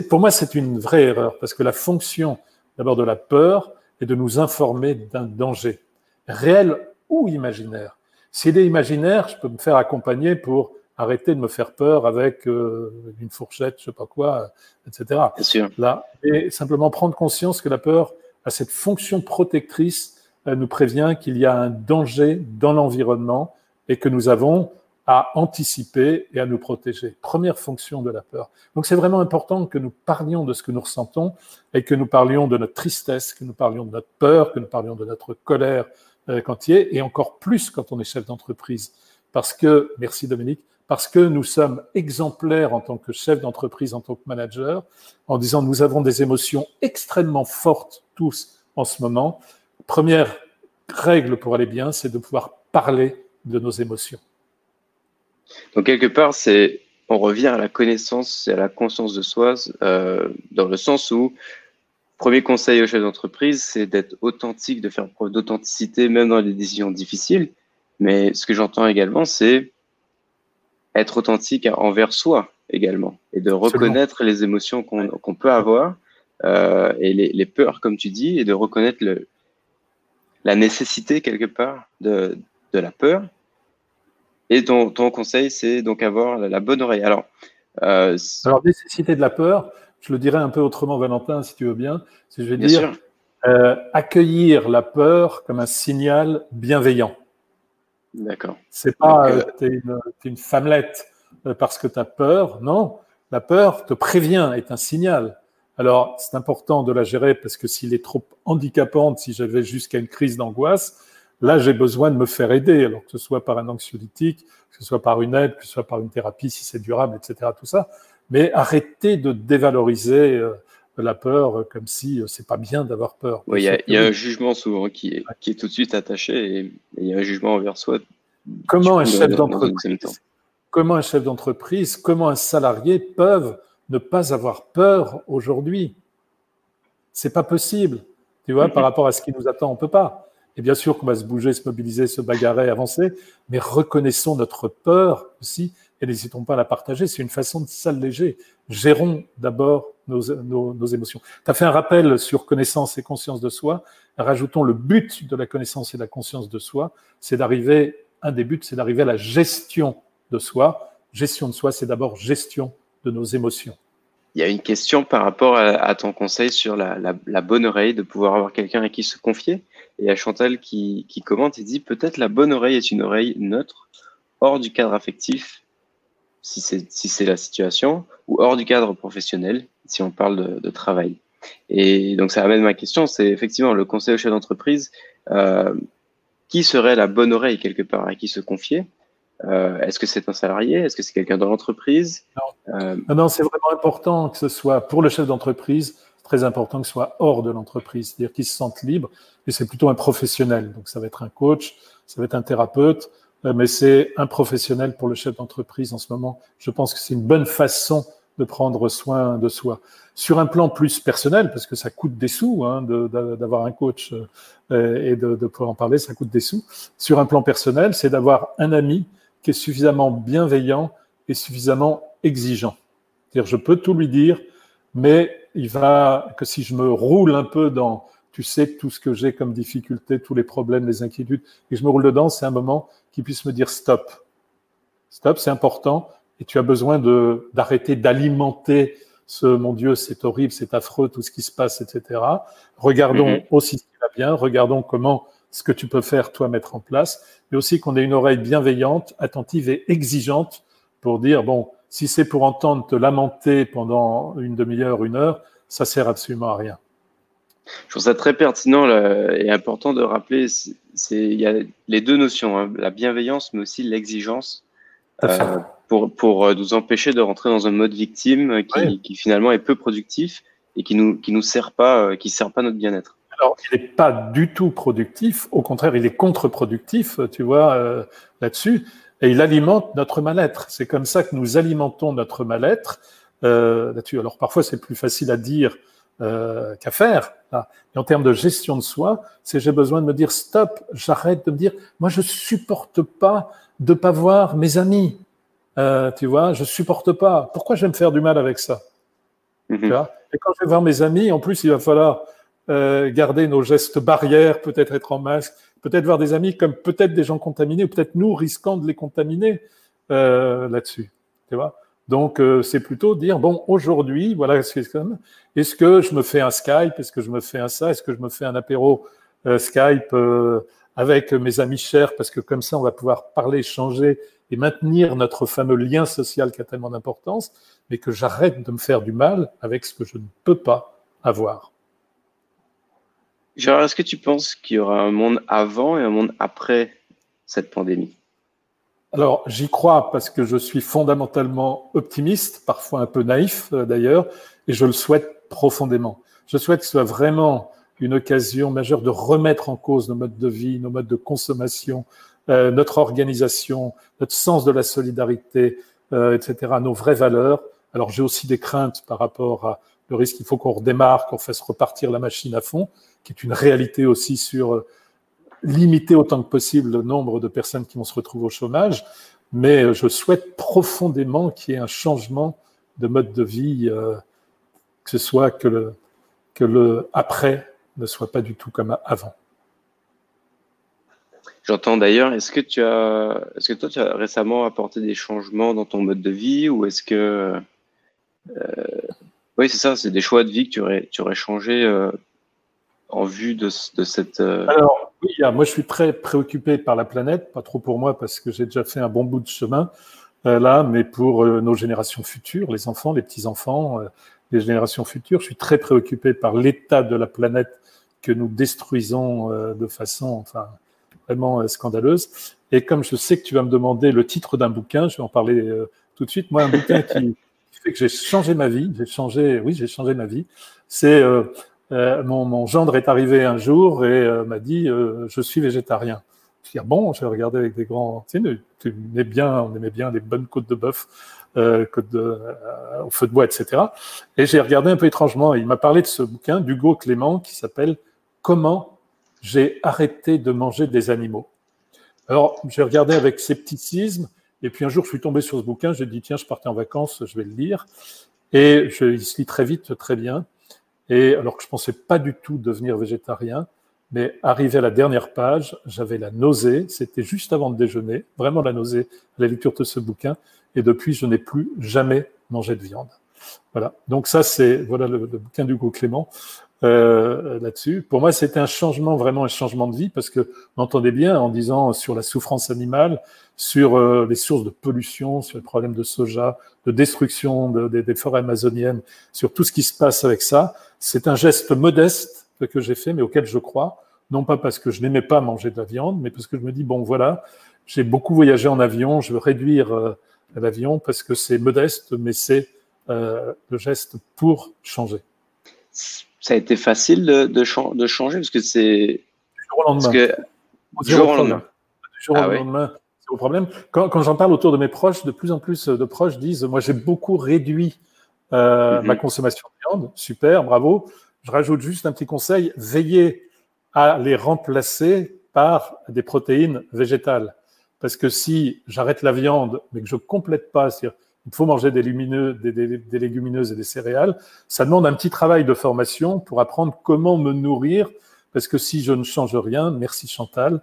Pour moi, c'est une vraie erreur parce que la fonction d'abord de la peur est de nous informer d'un danger réel ou imaginaire. S'il est imaginaire, je peux me faire accompagner pour arrêter de me faire peur avec euh, une fourchette, je sais pas quoi, etc. Bien sûr. Là, et simplement prendre conscience que la peur a cette fonction protectrice, elle nous prévient qu'il y a un danger dans l'environnement et que nous avons à anticiper et à nous protéger. Première fonction de la peur. Donc c'est vraiment important que nous parlions de ce que nous ressentons et que nous parlions de notre tristesse, que nous parlions de notre peur, que nous parlions de notre colère euh, quand il est, et encore plus quand on est chef d'entreprise. Parce que, merci Dominique, parce que nous sommes exemplaires en tant que chef d'entreprise, en tant que manager, en disant nous avons des émotions extrêmement fortes tous en ce moment. Première règle pour aller bien, c'est de pouvoir parler de nos émotions. Donc quelque part, c'est on revient à la connaissance et à la conscience de soi, euh, dans le sens où premier conseil au chef d'entreprise, c'est d'être authentique, de faire preuve d'authenticité, même dans les décisions difficiles. Mais ce que j'entends également, c'est être authentique envers soi également, et de reconnaître les émotions qu'on peut avoir euh, et les, les, peurs, comme tu dis, et de reconnaître le, la nécessité quelque part de, de la peur et ton, ton conseil, c'est donc avoir la bonne oreille. Alors, euh, Alors, nécessité de la peur, je le dirais un peu autrement, Valentin, si tu veux bien. Si je vais dire euh, accueillir la peur comme un signal bienveillant. D'accord. C'est pas euh, tu es une, une, femmelette euh, parce que tu as peur. Non, la peur te prévient, est un signal. Alors, c'est important de la gérer parce que s'il est trop handicapante, si j'avais jusqu'à une crise d'angoisse, Là, j'ai besoin de me faire aider, alors que ce soit par un anxiolytique, que ce soit par une aide, que ce soit par une thérapie si c'est durable, etc. Tout ça. Mais arrêtez de dévaloriser euh, la peur comme si euh, c'est pas bien d'avoir peur. Il y, a un jugement souvent qui est, qui est tout de suite attaché et il y a un jugement envers soi. Comment un chef d'entreprise, comment un chef d'entreprise, comment un salarié peuvent ne pas avoir peur aujourd'hui? C'est pas possible. Tu vois, par rapport à ce qui nous attend, on peut pas. Et bien sûr qu'on va se bouger, se mobiliser, se bagarrer, avancer, mais reconnaissons notre peur aussi et n'hésitons pas à la partager. C'est une façon de s'alléger. Gérons d'abord nos, émotions. Tu as fait un rappel sur connaissance et conscience de soi. Rajoutons le but de la connaissance et de la conscience de soi, c'est d'arriver, un des buts, c'est d'arriver à la gestion de soi. Gestion de soi, c'est d'abord gestion de nos émotions. Il y a une question par rapport à, ton conseil sur la, bonne oreille, de pouvoir avoir quelqu'un à qui se confier. Et à Chantal qui, qui commente et dit peut-être la bonne oreille est une oreille neutre, hors du cadre affectif, si c'est si c'est la situation, ou hors du cadre professionnel, si on parle de, de travail. Et donc ça amène ma question, c'est effectivement le conseil au chef d'entreprise. Euh, qui serait la bonne oreille quelque part à qui se confier? Euh, Est-ce que c'est un salarié? Est-ce que c'est quelqu'un dans l'entreprise? Non, euh... non c'est vraiment important que ce soit pour le chef d'entreprise, très important ce soit hors de l'entreprise, c'est-à-dire qu'il se sente libre. Et c'est plutôt un professionnel. Donc ça va être un coach, ça va être un thérapeute, euh, mais c'est un professionnel pour le chef d'entreprise en ce moment. Je pense que c'est une bonne façon de prendre soin de soi. Sur un plan plus personnel, parce que ça coûte des sous hein, d'avoir un coach euh, et de pouvoir en parler, ça coûte des sous. Sur un plan personnel, c'est d'avoir un ami qui est suffisamment bienveillant et suffisamment exigeant. C'est-à-dire, je peux tout lui dire, mais il va que si je me roule un peu dans, tu sais, tout ce que j'ai comme difficulté, tous les problèmes, les inquiétudes, et je me roule dedans, c'est un moment qui puisse me dire stop. Stop, c'est important, et tu as besoin de d'arrêter d'alimenter ce mon Dieu, c'est horrible, c'est affreux, tout ce qui se passe, etc. Regardons mm-hmm. aussi ce qui va bien, regardons comment ce que tu peux faire, toi, mettre en place, mais aussi qu'on ait une oreille bienveillante, attentive et exigeante pour dire, bon, si c'est pour entendre te lamenter pendant une demi-heure, une heure, ça sert absolument à rien. Je trouve ça très pertinent et important de rappeler, il y a les deux notions, hein, la bienveillance, mais aussi l'exigence, euh, pour, pour euh, nous empêcher de rentrer dans un mode victime qui, qui, finalement est peu productif et qui nous qui nous sert pas, euh, qui sert pas notre bien-être. Alors, il n'est pas du tout productif. Au contraire, il est contre-productif, tu vois, euh, là-dessus. Et il alimente notre mal-être. C'est comme ça que nous alimentons notre mal-être euh, là-dessus. Alors, parfois, c'est plus facile à dire euh, qu'à faire. Là. Et en termes de gestion de soi, c'est j'ai besoin de me dire stop, j'arrête de me dire, moi, je supporte pas de pas voir mes amis. Euh, tu vois, je supporte pas. Pourquoi je vais me faire du mal avec ça? Tu vois? Et quand je vais voir mes amis, en plus, il va falloir euh, garder nos gestes barrières, peut-être être en masque, peut-être voir des amis comme peut-être des gens contaminés, ou peut-être nous risquant de les contaminer euh, là-dessus. Tu vois Donc, euh, c'est plutôt dire, bon, aujourd'hui, voilà ce que. Est-ce que je me fais un Skype Est-ce que je me fais un ça Est-ce que je me fais un apéro euh, Skype avec mes amis chers Parce que comme ça, on va pouvoir parler, échanger et maintenir notre fameux lien social qui a tellement d'importance, mais que j'arrête de me faire du mal avec ce que je ne peux pas avoir. Gérard, est-ce que tu penses qu'il y aura un monde avant et un monde après cette pandémie? Alors, j'y crois parce que je suis fondamentalement optimiste, parfois un peu naïf euh, d'ailleurs, et je le souhaite profondément. Je souhaite que ce soit vraiment une occasion majeure de remettre en cause nos modes de vie, nos modes de consommation, euh, notre organisation, notre sens de la solidarité, euh, etc., nos vraies valeurs. Alors j'ai aussi des craintes par rapport à le risque qu'il faut qu'on redémarre, qu'on fasse repartir la machine à fond, qui est une réalité aussi sur euh, limiter autant que possible le nombre de personnes qui vont se retrouver au chômage. Mais euh, je souhaite profondément qu'il y ait un changement de mode de vie, euh, que ce soit que le après ne soit pas du tout comme avant. J'entends d'ailleurs, est-ce que tu as, est-ce que toi tu as récemment apporté des changements dans ton mode de vie ou est-ce que, oui c'est ça, c'est des choix de vie que tu aurais, tu aurais changé en vue de, cette... Euh, Alors, oui, moi je suis très préoccupé par la planète, pas trop pour moi parce que j'ai déjà fait un bon bout de chemin euh, là, mais pour euh, nos générations futures, les enfants, les petits-enfants, les générations futures, je suis très préoccupé par l'état de la planète que nous détruisons de façon enfin, vraiment scandaleuse. Et comme je sais que tu vas me demander le titre d'un bouquin, je vais en parler tout de suite. Moi, un bouquin qui, [laughs] fait que j'ai changé ma vie, j'ai changé, oui, j'ai changé ma vie, c'est euh, mon, gendre est arrivé un jour et euh, m'a dit euh, je suis végétarien. Je dis ah bon, j'ai regardé avec des grands, tu, sais, tu aimais bien, on aimait bien les bonnes côtes de bœuf, côtes de, au feu de bois, etc. Et j'ai regardé un peu étrangement. Il m'a parlé de ce bouquin d'Hugo Clément qui s'appelle Comment j'ai arrêté de manger des animaux. Alors j'ai regardé avec scepticisme. Et puis un jour, je suis tombé sur ce bouquin, j'ai dit, tiens, je partais en vacances, je vais le lire. Et je, il se lit très vite, très bien. Et alors que je pensais pas du tout devenir végétarien, mais arrivé à la dernière page, j'avais la nausée. C'était juste avant de déjeuner, vraiment la nausée la lecture de ce bouquin. Et depuis, je n'ai plus jamais mangé de viande. Voilà. Donc ça, c'est voilà le, le bouquin d'Hugo Clément euh, là-dessus. Pour moi, c'était un changement, vraiment un changement de vie, parce que on entendait bien en disant sur la souffrance animale, sur euh, les sources de pollution, sur les problèmes de soja, de destruction de, des forêts amazoniennes, sur tout ce qui se passe avec ça. C'est un geste modeste que j'ai fait, mais auquel je crois, non pas parce que je n'aimais pas manger de la viande, mais parce que je me dis, bon voilà, j'ai beaucoup voyagé en avion, je veux réduire euh, l'avion parce que c'est modeste, mais c'est le geste pour changer. Ça a été facile de, de, de changer parce que c'est... Du jour au lendemain. Que... Du jour au lendemain. Du jour au ah lendemain au problème. Quand, quand j'en parle autour de mes proches, de plus en plus de proches disent Moi, j'ai beaucoup réduit euh, mhm. ma consommation de viande. Super, bravo. Je rajoute juste un petit conseil veillez à les remplacer par des protéines végétales. Parce que si j'arrête la viande, mais que je complète pas, c'est-à-dire il faut manger des, lumineux, des, légumineuses et des céréales, ça demande un petit travail de formation pour apprendre comment me nourrir. Parce que si je ne change rien, merci Chantal,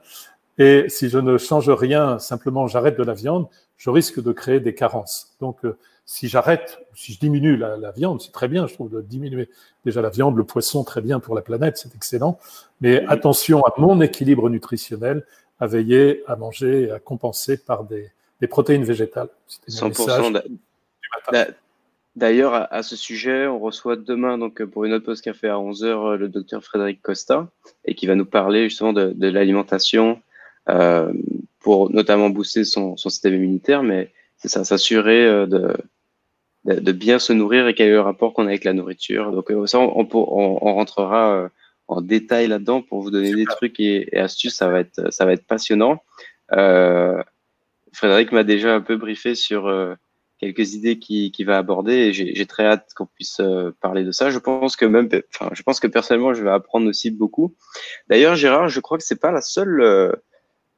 et si je ne change rien, simplement j'arrête de la viande, je risque de créer des carences. Donc, euh, si j'arrête, si je diminue la, viande, c'est très bien, je trouve, de diminuer déjà la viande, le poisson, très bien pour la planète, c'est excellent. Mais attention à mon équilibre nutritionnel, à veiller à manger et à compenser par des, protéines végétales. 100%. D'ailleurs, à, ce sujet, on reçoit demain, donc pour une autre pause café à 11h, le docteur Frédéric Costa, et qui va nous parler justement de, de l'alimentation, euh, pour notamment booster son, son, système immunitaire, mais c'est ça, s'assurer euh, de, de, bien se nourrir et quel est le rapport qu'on a avec la nourriture. Donc euh, ça, on, on, on rentrera en détail là-dedans pour vous donner des trucs et, astuces. Ça va être, ça va être passionnant. Euh, Frédéric m'a déjà un peu briefé sur euh, quelques idées qu'il qui va aborder et j'ai très hâte qu'on puisse euh, parler de ça. Je pense que même, enfin, je pense que personnellement, je vais apprendre aussi beaucoup. D'ailleurs, Gérard, je crois que c'est pas la seule, euh,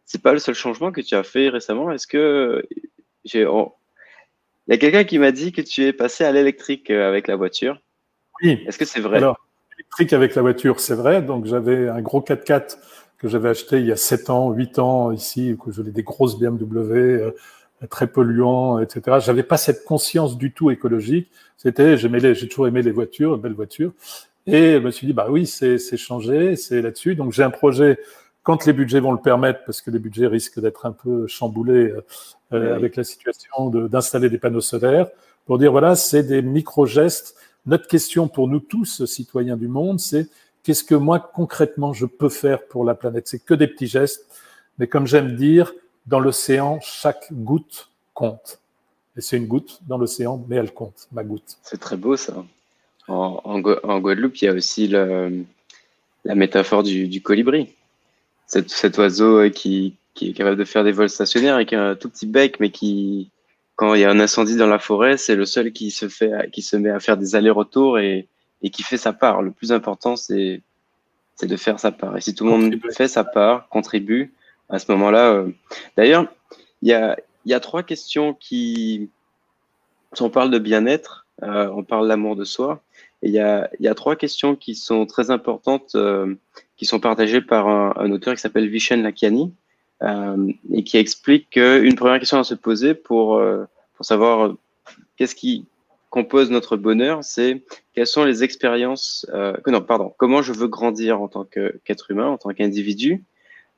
c'est pas le seul changement que tu as fait récemment. Est-ce que j'ai, il y a quelqu'un qui m'a dit que tu es passé à l'électrique avec la voiture. Oui. Est-ce que c'est vrai? Alors, électrique avec la voiture, c'est vrai. Donc, j'avais un gros 4x4 que j'avais acheté il y a 7 ans, 8 ans ici, que j'avais des grosses BMW, euh, très polluants, etc. J'avais pas cette conscience du tout écologique. C'était, j'aimais j'ai toujours aimé les voitures, belles voitures. Et je me suis dit, bah oui, c'est changé, c'est là-dessus. Donc, j'ai un projet quand les budgets vont le permettre, parce que les budgets risquent d'être un peu chamboulés euh, euh, avec la situation d'installer des panneaux solaires, pour dire voilà, c'est des micro-gestes. Notre question pour nous tous, citoyens du monde, c'est qu'est-ce que moi concrètement je peux faire pour la planète C'est que des petits gestes, mais comme j'aime dire, dans l'océan, chaque goutte compte. Et c'est une goutte dans l'océan, mais elle compte, ma goutte. C'est très beau ça. En, Guadeloupe, il y a aussi la métaphore du, colibri. Cet, oiseau qui, qui, est capable de faire des vols stationnaires avec un tout petit bec, mais qui, quand il y a un incendie dans la forêt, c'est le seul qui se, qui se met à faire des allers-retours et, et qui fait sa part. Le plus important, c'est de faire sa part. Et si tout le monde fait sa part, contribue, à ce moment-là. Euh... D'ailleurs, il y a, y a trois questions qui. On parle de bien-être, euh, on parle d'amour de soi. Et il y a, y a trois questions qui sont très importantes, euh, qui sont partagées par un, un auteur qui s'appelle Vishen Lakiani, et qui explique qu'une première question à se poser pour, pour savoir qu'est-ce qui, compose notre bonheur, c'est quelles sont les expériences, euh, non, pardon, comment je veux grandir en tant qu'être humain, en tant qu'individu,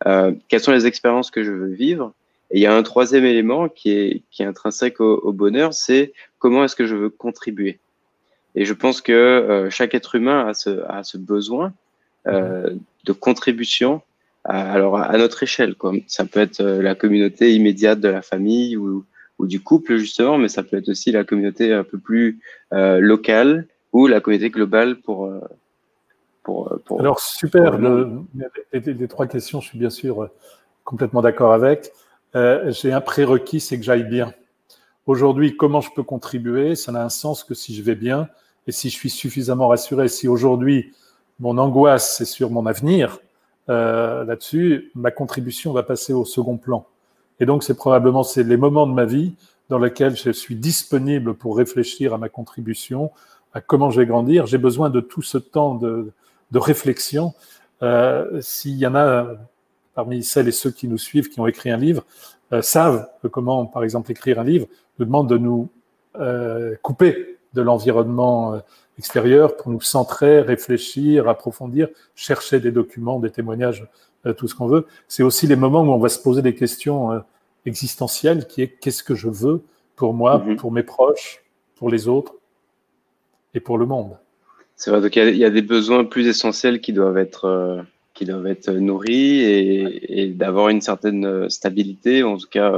euh, quelles sont les expériences que je veux vivre. Et il y a un troisième élément qui est, qui est intrinsèque au, bonheur, c'est comment est-ce que je veux contribuer. Et je pense que euh, chaque être humain a ce, a ce besoin de contribution à, alors à notre échelle. Quoi. Ça peut être la communauté immédiate de la famille ou, ou du couple justement, mais ça peut être aussi la communauté un peu plus euh, locale ou la communauté globale pour. Euh, pour, euh, pour Alors super, le, les, trois questions, je suis bien sûr complètement d'accord avec. Euh, J'ai un prérequis, c'est que j'aille bien. Aujourd'hui, comment je peux contribuer? Ça n'a un sens que si je vais bien et si je suis suffisamment rassuré. Si aujourd'hui mon angoisse c'est sur mon avenir, euh, là-dessus, ma contribution va passer au second plan. Et donc, c'est probablement c'est les moments de ma vie dans lesquels je suis disponible pour réfléchir à ma contribution, à comment je vais grandir. J'ai besoin de tout ce temps de, de réflexion. Euh, S'il y en a parmi celles et ceux qui nous suivent, qui ont écrit un livre, euh, savent comment, par exemple, écrire un livre, nous demande de nous euh, couper de l'environnement euh, extérieur pour nous centrer, réfléchir, approfondir, chercher des documents, des témoignages tout ce qu'on veut. C'est aussi les moments où on va se poser des questions euh, existentielles, qui est qu'est-ce que je veux pour moi, mm -hmm. pour mes proches, pour les autres et pour le monde. C'est vrai, donc il y, a des besoins plus essentiels qui doivent être, euh, qui doivent être nourris et, et d'avoir une certaine stabilité, en tout cas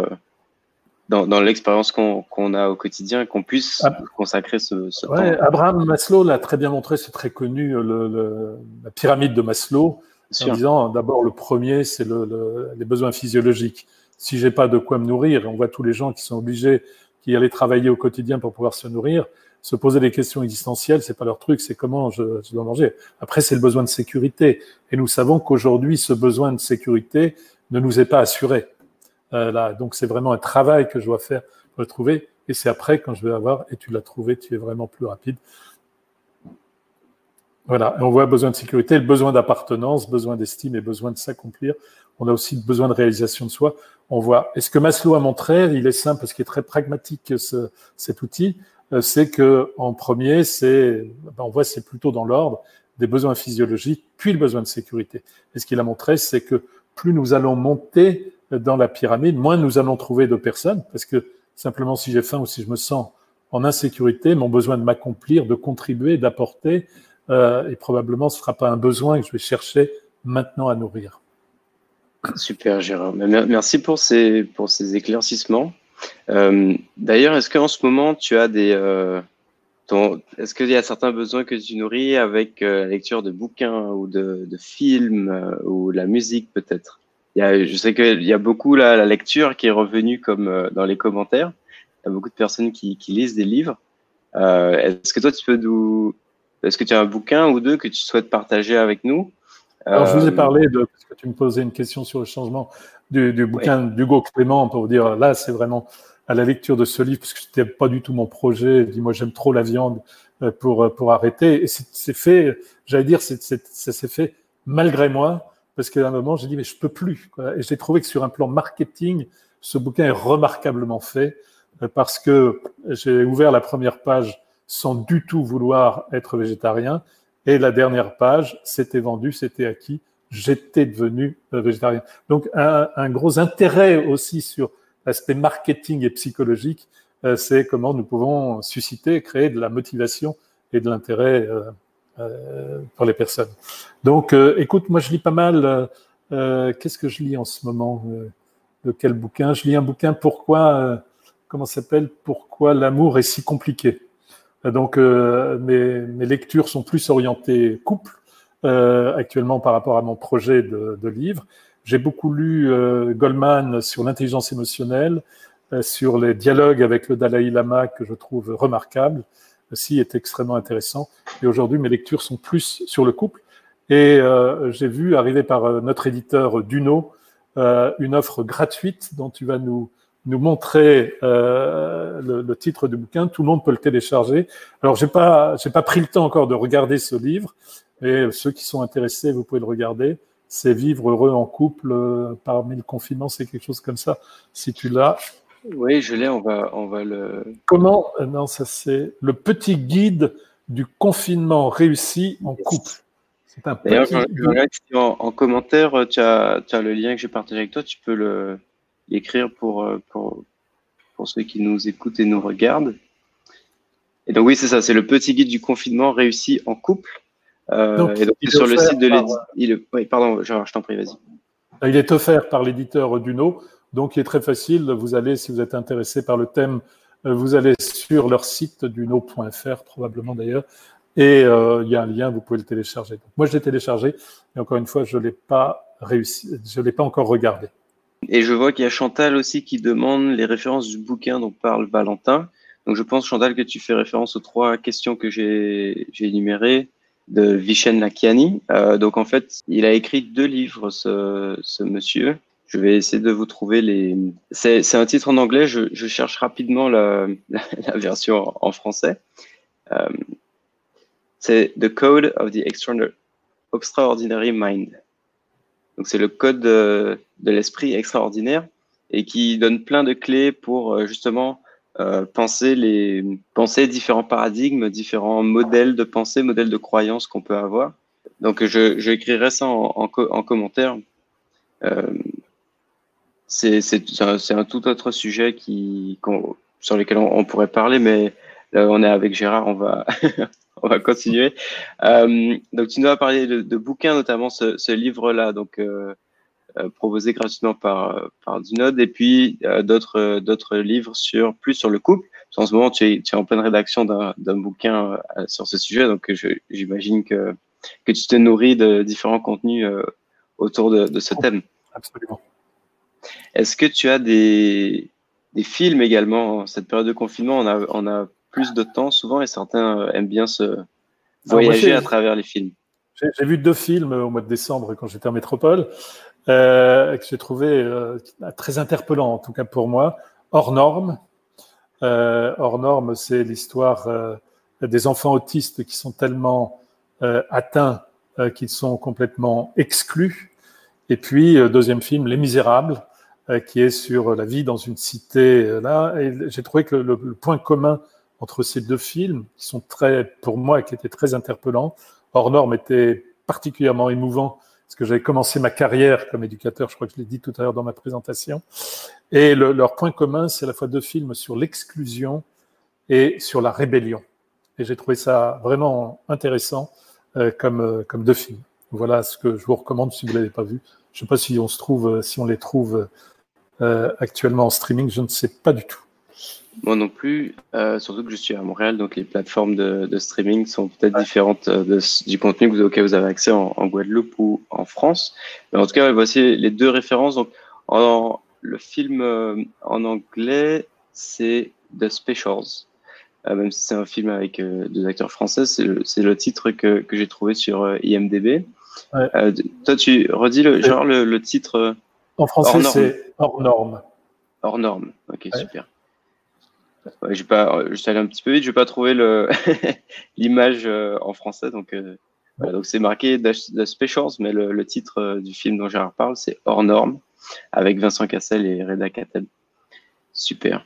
dans, dans l'expérience qu'on qu a au quotidien, qu'on puisse ah. consacrer ce, ce ouais, temps. Abraham Maslow l'a très bien montré, c'est très connu, le, le, la pyramide de Maslow en disant d'abord le premier, c'est le, le, les besoins physiologiques. Si j'ai pas de quoi me nourrir, on voit tous les gens qui sont obligés, qui allaient travailler au quotidien pour pouvoir se nourrir, se poser des questions existentielles, c'est pas leur truc, c'est comment je, je, dois manger. Après, c'est le besoin de sécurité. Et nous savons qu'aujourd'hui, ce besoin de sécurité ne nous est pas assuré. Euh, là, donc c'est vraiment un travail que je dois faire pour le trouver. Et c'est après, quand je vais avoir, et tu l'as trouvé, tu es vraiment plus rapide. Voilà, on voit besoin de sécurité, le besoin d'appartenance, besoin d'estime et besoin de s'accomplir. On a aussi besoin de réalisation de soi. On voit, et ce que Maslow a montré, il est simple parce qu'il est très pragmatique ce, cet outil, euh, c'est que en premier, c'est, ben on voit, c'est plutôt dans l'ordre des besoins physiologiques, puis le besoin de sécurité. Et ce qu'il a montré, c'est que plus nous allons monter dans la pyramide, moins nous allons trouver de personnes, parce que simplement si j'ai faim ou si je me sens en insécurité, mon besoin de m'accomplir, de contribuer, d'apporter, euh, et probablement ce ne sera pas un besoin que je vais chercher maintenant à nourrir. Super, Gérard. Merci pour ces, pour ces éclaircissements. Euh, D'ailleurs, est-ce qu'en ce moment, tu as des, euh, est-ce qu'il y a certains besoins que tu nourris avec la lecture de bouquins ou de, de films ou la musique peut-être? Je sais qu'il y a beaucoup la lecture qui est revenue comme dans les commentaires. Il y a beaucoup de personnes qui lisent des livres. est-ce que toi, tu peux nous, est-ce que tu as un bouquin ou deux que tu souhaites partager avec nous? Alors, je vous ai parlé de, parce que tu me posais une question sur le changement du, du bouquin d'Hugo Clément pour vous dire, là, c'est vraiment à la lecture de ce livre, parce que c'était pas du tout mon projet. Dis moi, j'aime trop la viande euh, pour euh, pour arrêter. Et c'est fait, j'allais dire, ça s'est fait malgré moi, parce qu'à un moment, j'ai dit mais je peux plus. Quoi. Et j'ai trouvé que sur un plan marketing, ce bouquin est remarquablement fait, euh, parce que j'ai ouvert la première page sans du tout vouloir être végétarien, et la dernière page, c'était vendu, c'était acquis, j'étais devenu végétarien. Donc un, un gros intérêt aussi sur l'aspect marketing et psychologique, euh, c'est comment nous pouvons susciter, créer de la motivation et de l'intérêt euh, euh, pour les personnes. Donc, écoute, moi je lis pas mal. Qu'est-ce que je lis en ce moment De quel bouquin? Je lis un bouquin Pourquoi, comment s'appelle? Pourquoi l'amour est si compliqué? Donc, mes, mes, lectures sont plus orientées couple actuellement par rapport à mon projet de, livre. J'ai beaucoup lu euh, Goldman sur l'intelligence émotionnelle, euh, sur les dialogues avec le Dalai Lama que je trouve remarquable, aussi est extrêmement intéressant. Et aujourd'hui, mes lectures sont plus sur le couple. Et euh, j'ai vu arriver par notre éditeur Duno une offre gratuite dont tu vas nous nous montrer le, le, titre du bouquin. Tout le monde peut le télécharger. Alors, j'ai pas j'ai pas pris le temps encore de regarder ce livre, mais ceux qui sont intéressés, vous pouvez le regarder c'est vivre heureux en couple euh, parmi le confinement, c'est quelque chose comme ça. Si tu l'as. Oui, je l'ai, on va, on va le. Comment euh, Non, ça c'est le petit guide du confinement réussi en couple. C'est un petit guide. en, commentaire, euh, tu as, tu as, le lien que j'ai partagé avec toi, tu peux l'écrire pour, pour, pour ceux qui nous écoutent et nous regardent. Et donc oui, c'est ça, c'est le petit guide du confinement réussi en couple. Euh, et donc, sur le site de l'éditeur. Oui, pardon, je, t'en prie, vas-y. Il est offert par l'éditeur Duno, donc il est très facile. Vous allez, si vous êtes intéressé par le thème, euh, vous allez sur leur site duno.fr, probablement d'ailleurs, et euh, il y a un lien, vous pouvez le télécharger. Donc, moi, je l'ai téléchargé, et encore une fois, je ne l'ai pas réussi, je l'ai pas encore regardé. Et je vois qu'il y a Chantal aussi qui demande les références du bouquin dont parle Valentin. Donc je pense, Chantal, que tu fais référence aux trois questions que j'ai énumérées de Vishen Lakiani. Euh, donc en fait, il a écrit deux livres, ce, ce monsieur. Je vais essayer de vous trouver les. C'est un titre en anglais. Je, je cherche rapidement la, la, version en français. Euh, c'est The Code of the Extraordinary Mind. Donc c'est le code de, de l'esprit extraordinaire et qui donne plein de clés pour euh, justement euh, penser les penser différents paradigmes, différents modèles de pensée, modèles de croyance qu'on peut avoir. Donc je, je écrirai ça en, en, commentaire. Euh, c'est un, tout autre sujet qui sur lequel on, pourrait parler, mais là on est avec Gérard, on va [laughs] [laughs] on va continuer. Euh, donc tu nous as parlé de, de bouquins, notamment ce, ce livre-là. Donc euh, euh, proposé gratuitement par, par Dunod, et puis d'autres d'autres livres sur plus sur le couple. En ce moment, tu es, tu es en pleine rédaction d'un bouquin sur ce sujet, donc j'imagine que, que tu te nourris de différents contenus autour de, de ce thème. Absolument. Est-ce que tu as des, des films également En cette période de confinement, on a, on a plus de temps souvent et certains aiment bien se voyager à travers les films. J'ai vu deux films au mois de décembre quand j'étais en métropole euh, que j'ai trouvé euh, très interpellant, en tout cas pour moi. Hors norme. Euh, hors norme, c'est l'histoire euh, des enfants autistes qui sont tellement euh, atteints qu'ils sont complètement exclus. Et puis, deuxième film, Les Misérables, qui est sur la vie dans une cité là. Et j'ai trouvé que le, le, point commun entre ces deux films, qui sont très, pour moi, qui étaient très interpellants, Hors norme était particulièrement émouvant parce que j'avais commencé ma carrière comme éducateur, je crois que je l'ai dit tout à l'heure dans ma présentation. Et le, leur point commun, c'est à la fois deux films sur l'exclusion et sur la rébellion. Et j'ai trouvé ça vraiment intéressant euh, comme, euh, comme deux films. Voilà ce que je vous recommande si vous ne l'avez pas vu. Je ne sais pas si on se trouve, si on les trouve euh, actuellement en streaming, je ne sais pas du tout. Moi non plus, euh, surtout que je suis à Montréal, donc les plateformes de, streaming sont peut-être différentes euh, du contenu auquel vous avez accès en, Guadeloupe ou en France. Mais en tout cas, voici les deux références. Donc, en, le film euh, en anglais, c'est The Specials. même si c'est un film avec deux acteurs français, c'est le, titre que, j'ai trouvé sur IMDb. toi, tu redis le, genre le, titre. En français, c'est hors norme. Hors norme, ok, super. Ouais, je suis allé un petit peu vite, je vais pas trouver le [laughs] l'image euh, en français, donc euh, donc c'est marqué The Specials, mais le, titre euh, du film dont Gérard parle, c'est Hors norme, avec Vincent Cassel et Reda Kateb. Super.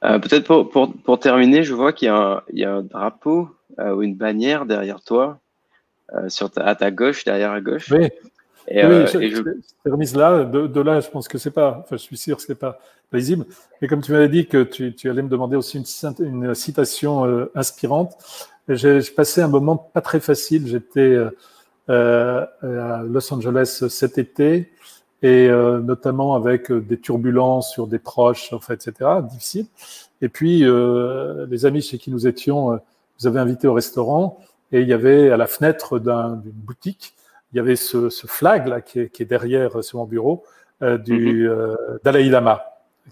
Peut-être pour, terminer, je vois qu'il y, a un drapeau ou une bannière derrière toi, à ta gauche, derrière à gauche. Oui. Et, oui, je, remise là. De, là, je pense que c'est pas. Enfin, je suis sûr que c'est pas visible. Mais comme tu m'avais dit que tu, tu, allais me demander aussi une, une citation euh, inspirante, j'ai passé un moment pas très facile. J'étais euh, euh, à Los Angeles cet été et euh, notamment avec des turbulences sur des proches, en fait, etc. Difficile. Et puis les amis chez qui nous étions nous avaient invités au restaurant et il y avait à la fenêtre d'une boutique il y avait ce, ce flag là qui est, qui est, derrière sur mon bureau euh, du mm Dalai Lama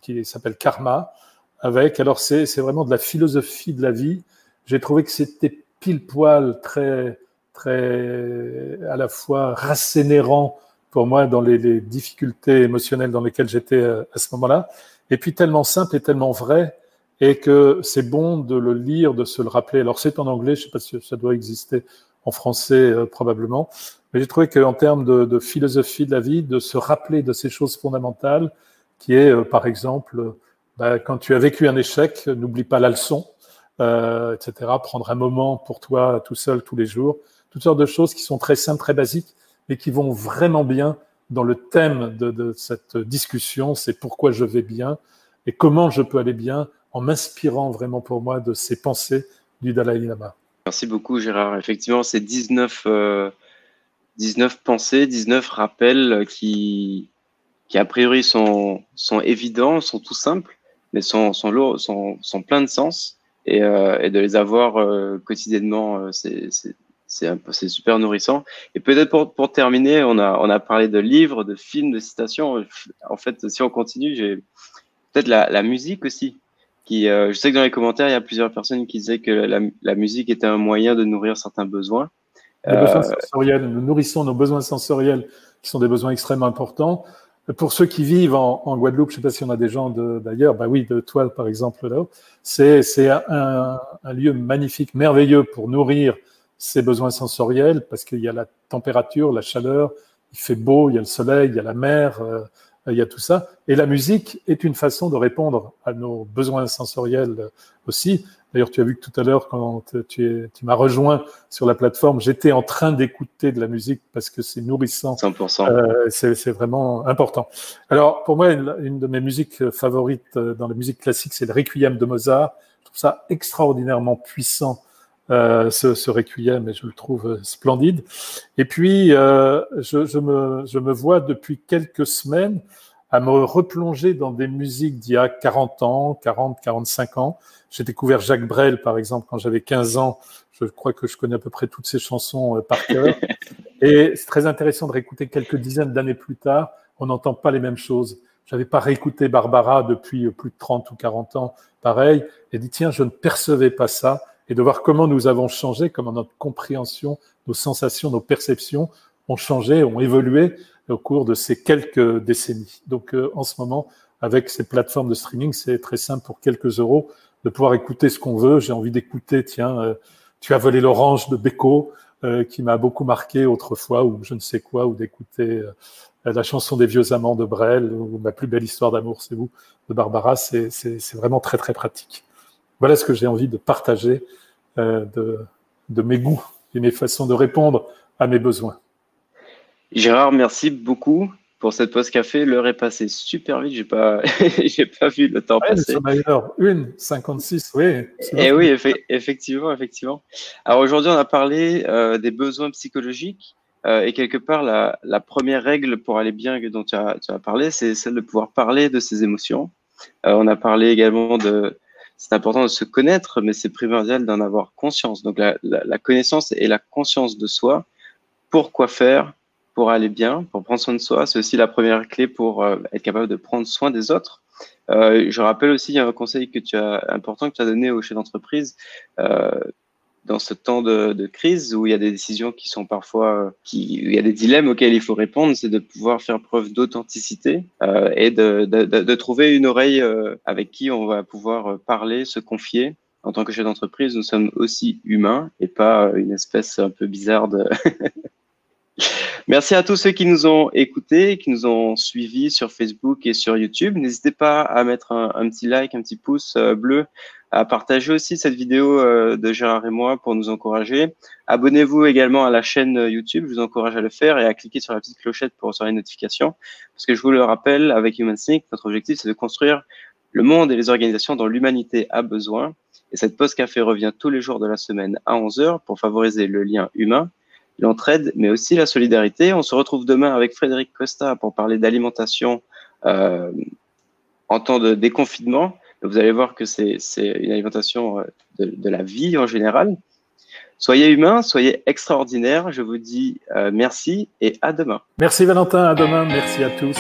qui s'appelle Karma, avec, alors c'est vraiment de la philosophie de la vie. J'ai trouvé que c'était pile poil très, très à la fois rassénérant pour moi dans les, les difficultés émotionnelles dans lesquelles j'étais euh, à ce moment-là, et puis tellement simple et tellement vrai, et que c'est bon de le lire, de se le rappeler. Alors c'est en anglais, je sais pas si ça doit exister en français euh, probablement, mais j'ai trouvé qu'en termes de, philosophie de la vie, de se rappeler de ces choses fondamentales, qui est, euh, par exemple, bah, quand tu as vécu un échec, n'oublie pas la leçon, euh, etc. Prendre un moment pour toi tout seul tous les jours. Toutes sortes de choses qui sont très simples, très basiques, mais qui vont vraiment bien dans le thème de, de cette discussion. C'est pourquoi je vais bien et comment je peux aller bien en m'inspirant vraiment pour moi de ces pensées du Dalai Lama. Merci beaucoup Gérard. Effectivement, c'est 19, euh, 19 pensées, 19 rappels qui, qui a priori sont, évidents, sont tout simples, mais sont, pleins de sens. Et, euh, de les avoir euh, quotidiennement, c'est super nourrissant. Et peut-être pour, terminer, on a, parlé de livres, de films, de citations. En fait, si on continue, j'ai peut-être la, musique aussi. Qui, euh, je sais que dans les commentaires, il y a plusieurs personnes qui disaient que la, la musique était un moyen de nourrir certains besoins. Les besoins sensoriels, nous nourrissons nos besoins sensoriels, qui sont des besoins extrêmement importants. Pour ceux qui vivent en, en Guadeloupe, je ne sais pas si on a des gens d'ailleurs, bah oui, de toi par exemple là, c'est un, un, lieu magnifique, merveilleux pour nourrir ses besoins sensoriels parce qu'il y a la température, la chaleur, il fait beau, il y a le soleil, il y a la mer, euh, il y a tout ça. Et la musique est une façon de répondre à nos besoins sensoriels aussi. D'ailleurs, tu as vu que tout à l'heure, quand tu, tu m'as rejoint sur la plateforme, j'étais en train d'écouter de la musique parce que c'est nourrissant. 100%. Euh, c'est vraiment important. Alors, pour moi, une, de mes musiques favorites euh, dans la musique classique, c'est le Requiem de Mozart. Je trouve ça extraordinairement puissant, euh, ce, ce Requiem, et je le trouve splendide. Et puis, euh, je, je, me, je me vois depuis quelques semaines à me replonger dans des musiques d'il y a 40 ans, 40, 45 ans. J'ai découvert Jacques Brel, par exemple, quand j'avais 15 ans. Je crois que je connais à peu près toutes ses chansons euh, par cœur. [laughs] Et c'est très intéressant de réécouter quelques dizaines d'années plus tard. On n'entend pas les mêmes choses. J'avais pas réécouté Barbara depuis euh, plus de 30 ou 40 ans, pareil, et dit, tiens, je ne percevais pas ça. Et de voir comment nous avons changé, comment notre compréhension, nos sensations, nos perceptions ont changé, ont évolué au cours de ces quelques décennies. Donc, euh, en ce moment, avec ces plateformes de streaming, c'est très simple pour quelques euros de pouvoir écouter ce qu'on veut. J'ai envie d'écouter, tiens, euh, tu as volé l'orange de Beko, euh, qui m'a beaucoup marqué autrefois, ou je ne sais quoi, ou d'écouter la chanson des vieux amants de Brel, ou ma plus belle histoire d'amour, c'est vous, de Barbara. C'est vraiment très, très pratique. Voilà ce que j'ai envie de partager de, de mes goûts et mes façons de répondre à mes besoins. Gérard, merci beaucoup pour cette pause café. L'heure est passée super vite. J'ai pas, [laughs] j'ai pas vu le temps passer. D'ailleurs, une 56, oui. Et eh oui, effectivement, effectivement. Alors aujourd'hui, on a parlé euh, des besoins psychologiques. Euh, et quelque part, la, la, première règle pour aller bien dont tu as, tu as parlé, c'est celle de pouvoir parler de ses émotions. on a parlé également de c'est important de se connaître, mais c'est primordial d'en avoir conscience. Donc la, la, connaissance et la conscience de soi, pour quoi faire, pour aller bien, pour prendre soin de soi, c'est aussi la première clé pour euh, être capable de prendre soin des autres. Euh, je rappelle aussi, un conseil que tu as important que tu as donné au chef d'entreprise. Euh, dans ce temps de, crise où il y a des décisions qui sont parfois, euh, qui, il y a des dilemmes auxquels il faut répondre, c'est de pouvoir faire preuve d'authenticité euh, et de, trouver une oreille euh, avec qui on va pouvoir parler, se confier. En tant que chef d'entreprise, nous sommes aussi humains et pas une espèce un peu bizarre de. [laughs] Merci à tous ceux qui nous ont écoutés, qui nous ont suivis sur Facebook et sur YouTube. N'hésitez pas à mettre un, petit like, un petit pouce bleu à partager aussi cette vidéo euh, de Gérard et moi pour nous encourager. Abonnez-vous également à la chaîne euh, YouTube, je vous encourage à le faire et à cliquer sur la petite clochette pour recevoir les notifications. Parce que je vous le rappelle, avec Human Sync, notre objectif, c'est de construire le monde et les organisations dont l'humanité a besoin. Et cette post café revient tous les jours de la semaine à 11h pour favoriser le lien humain, l'entraide, mais aussi la solidarité. On se retrouve demain avec Frédéric Costa pour parler d'alimentation euh, en temps de déconfinement. Vous allez voir que c'est une alimentation euh, de, la vie en général. Soyez humains, soyez extraordinaires. Je vous dis euh, merci et à demain. Merci Valentin, à demain. Merci à tous.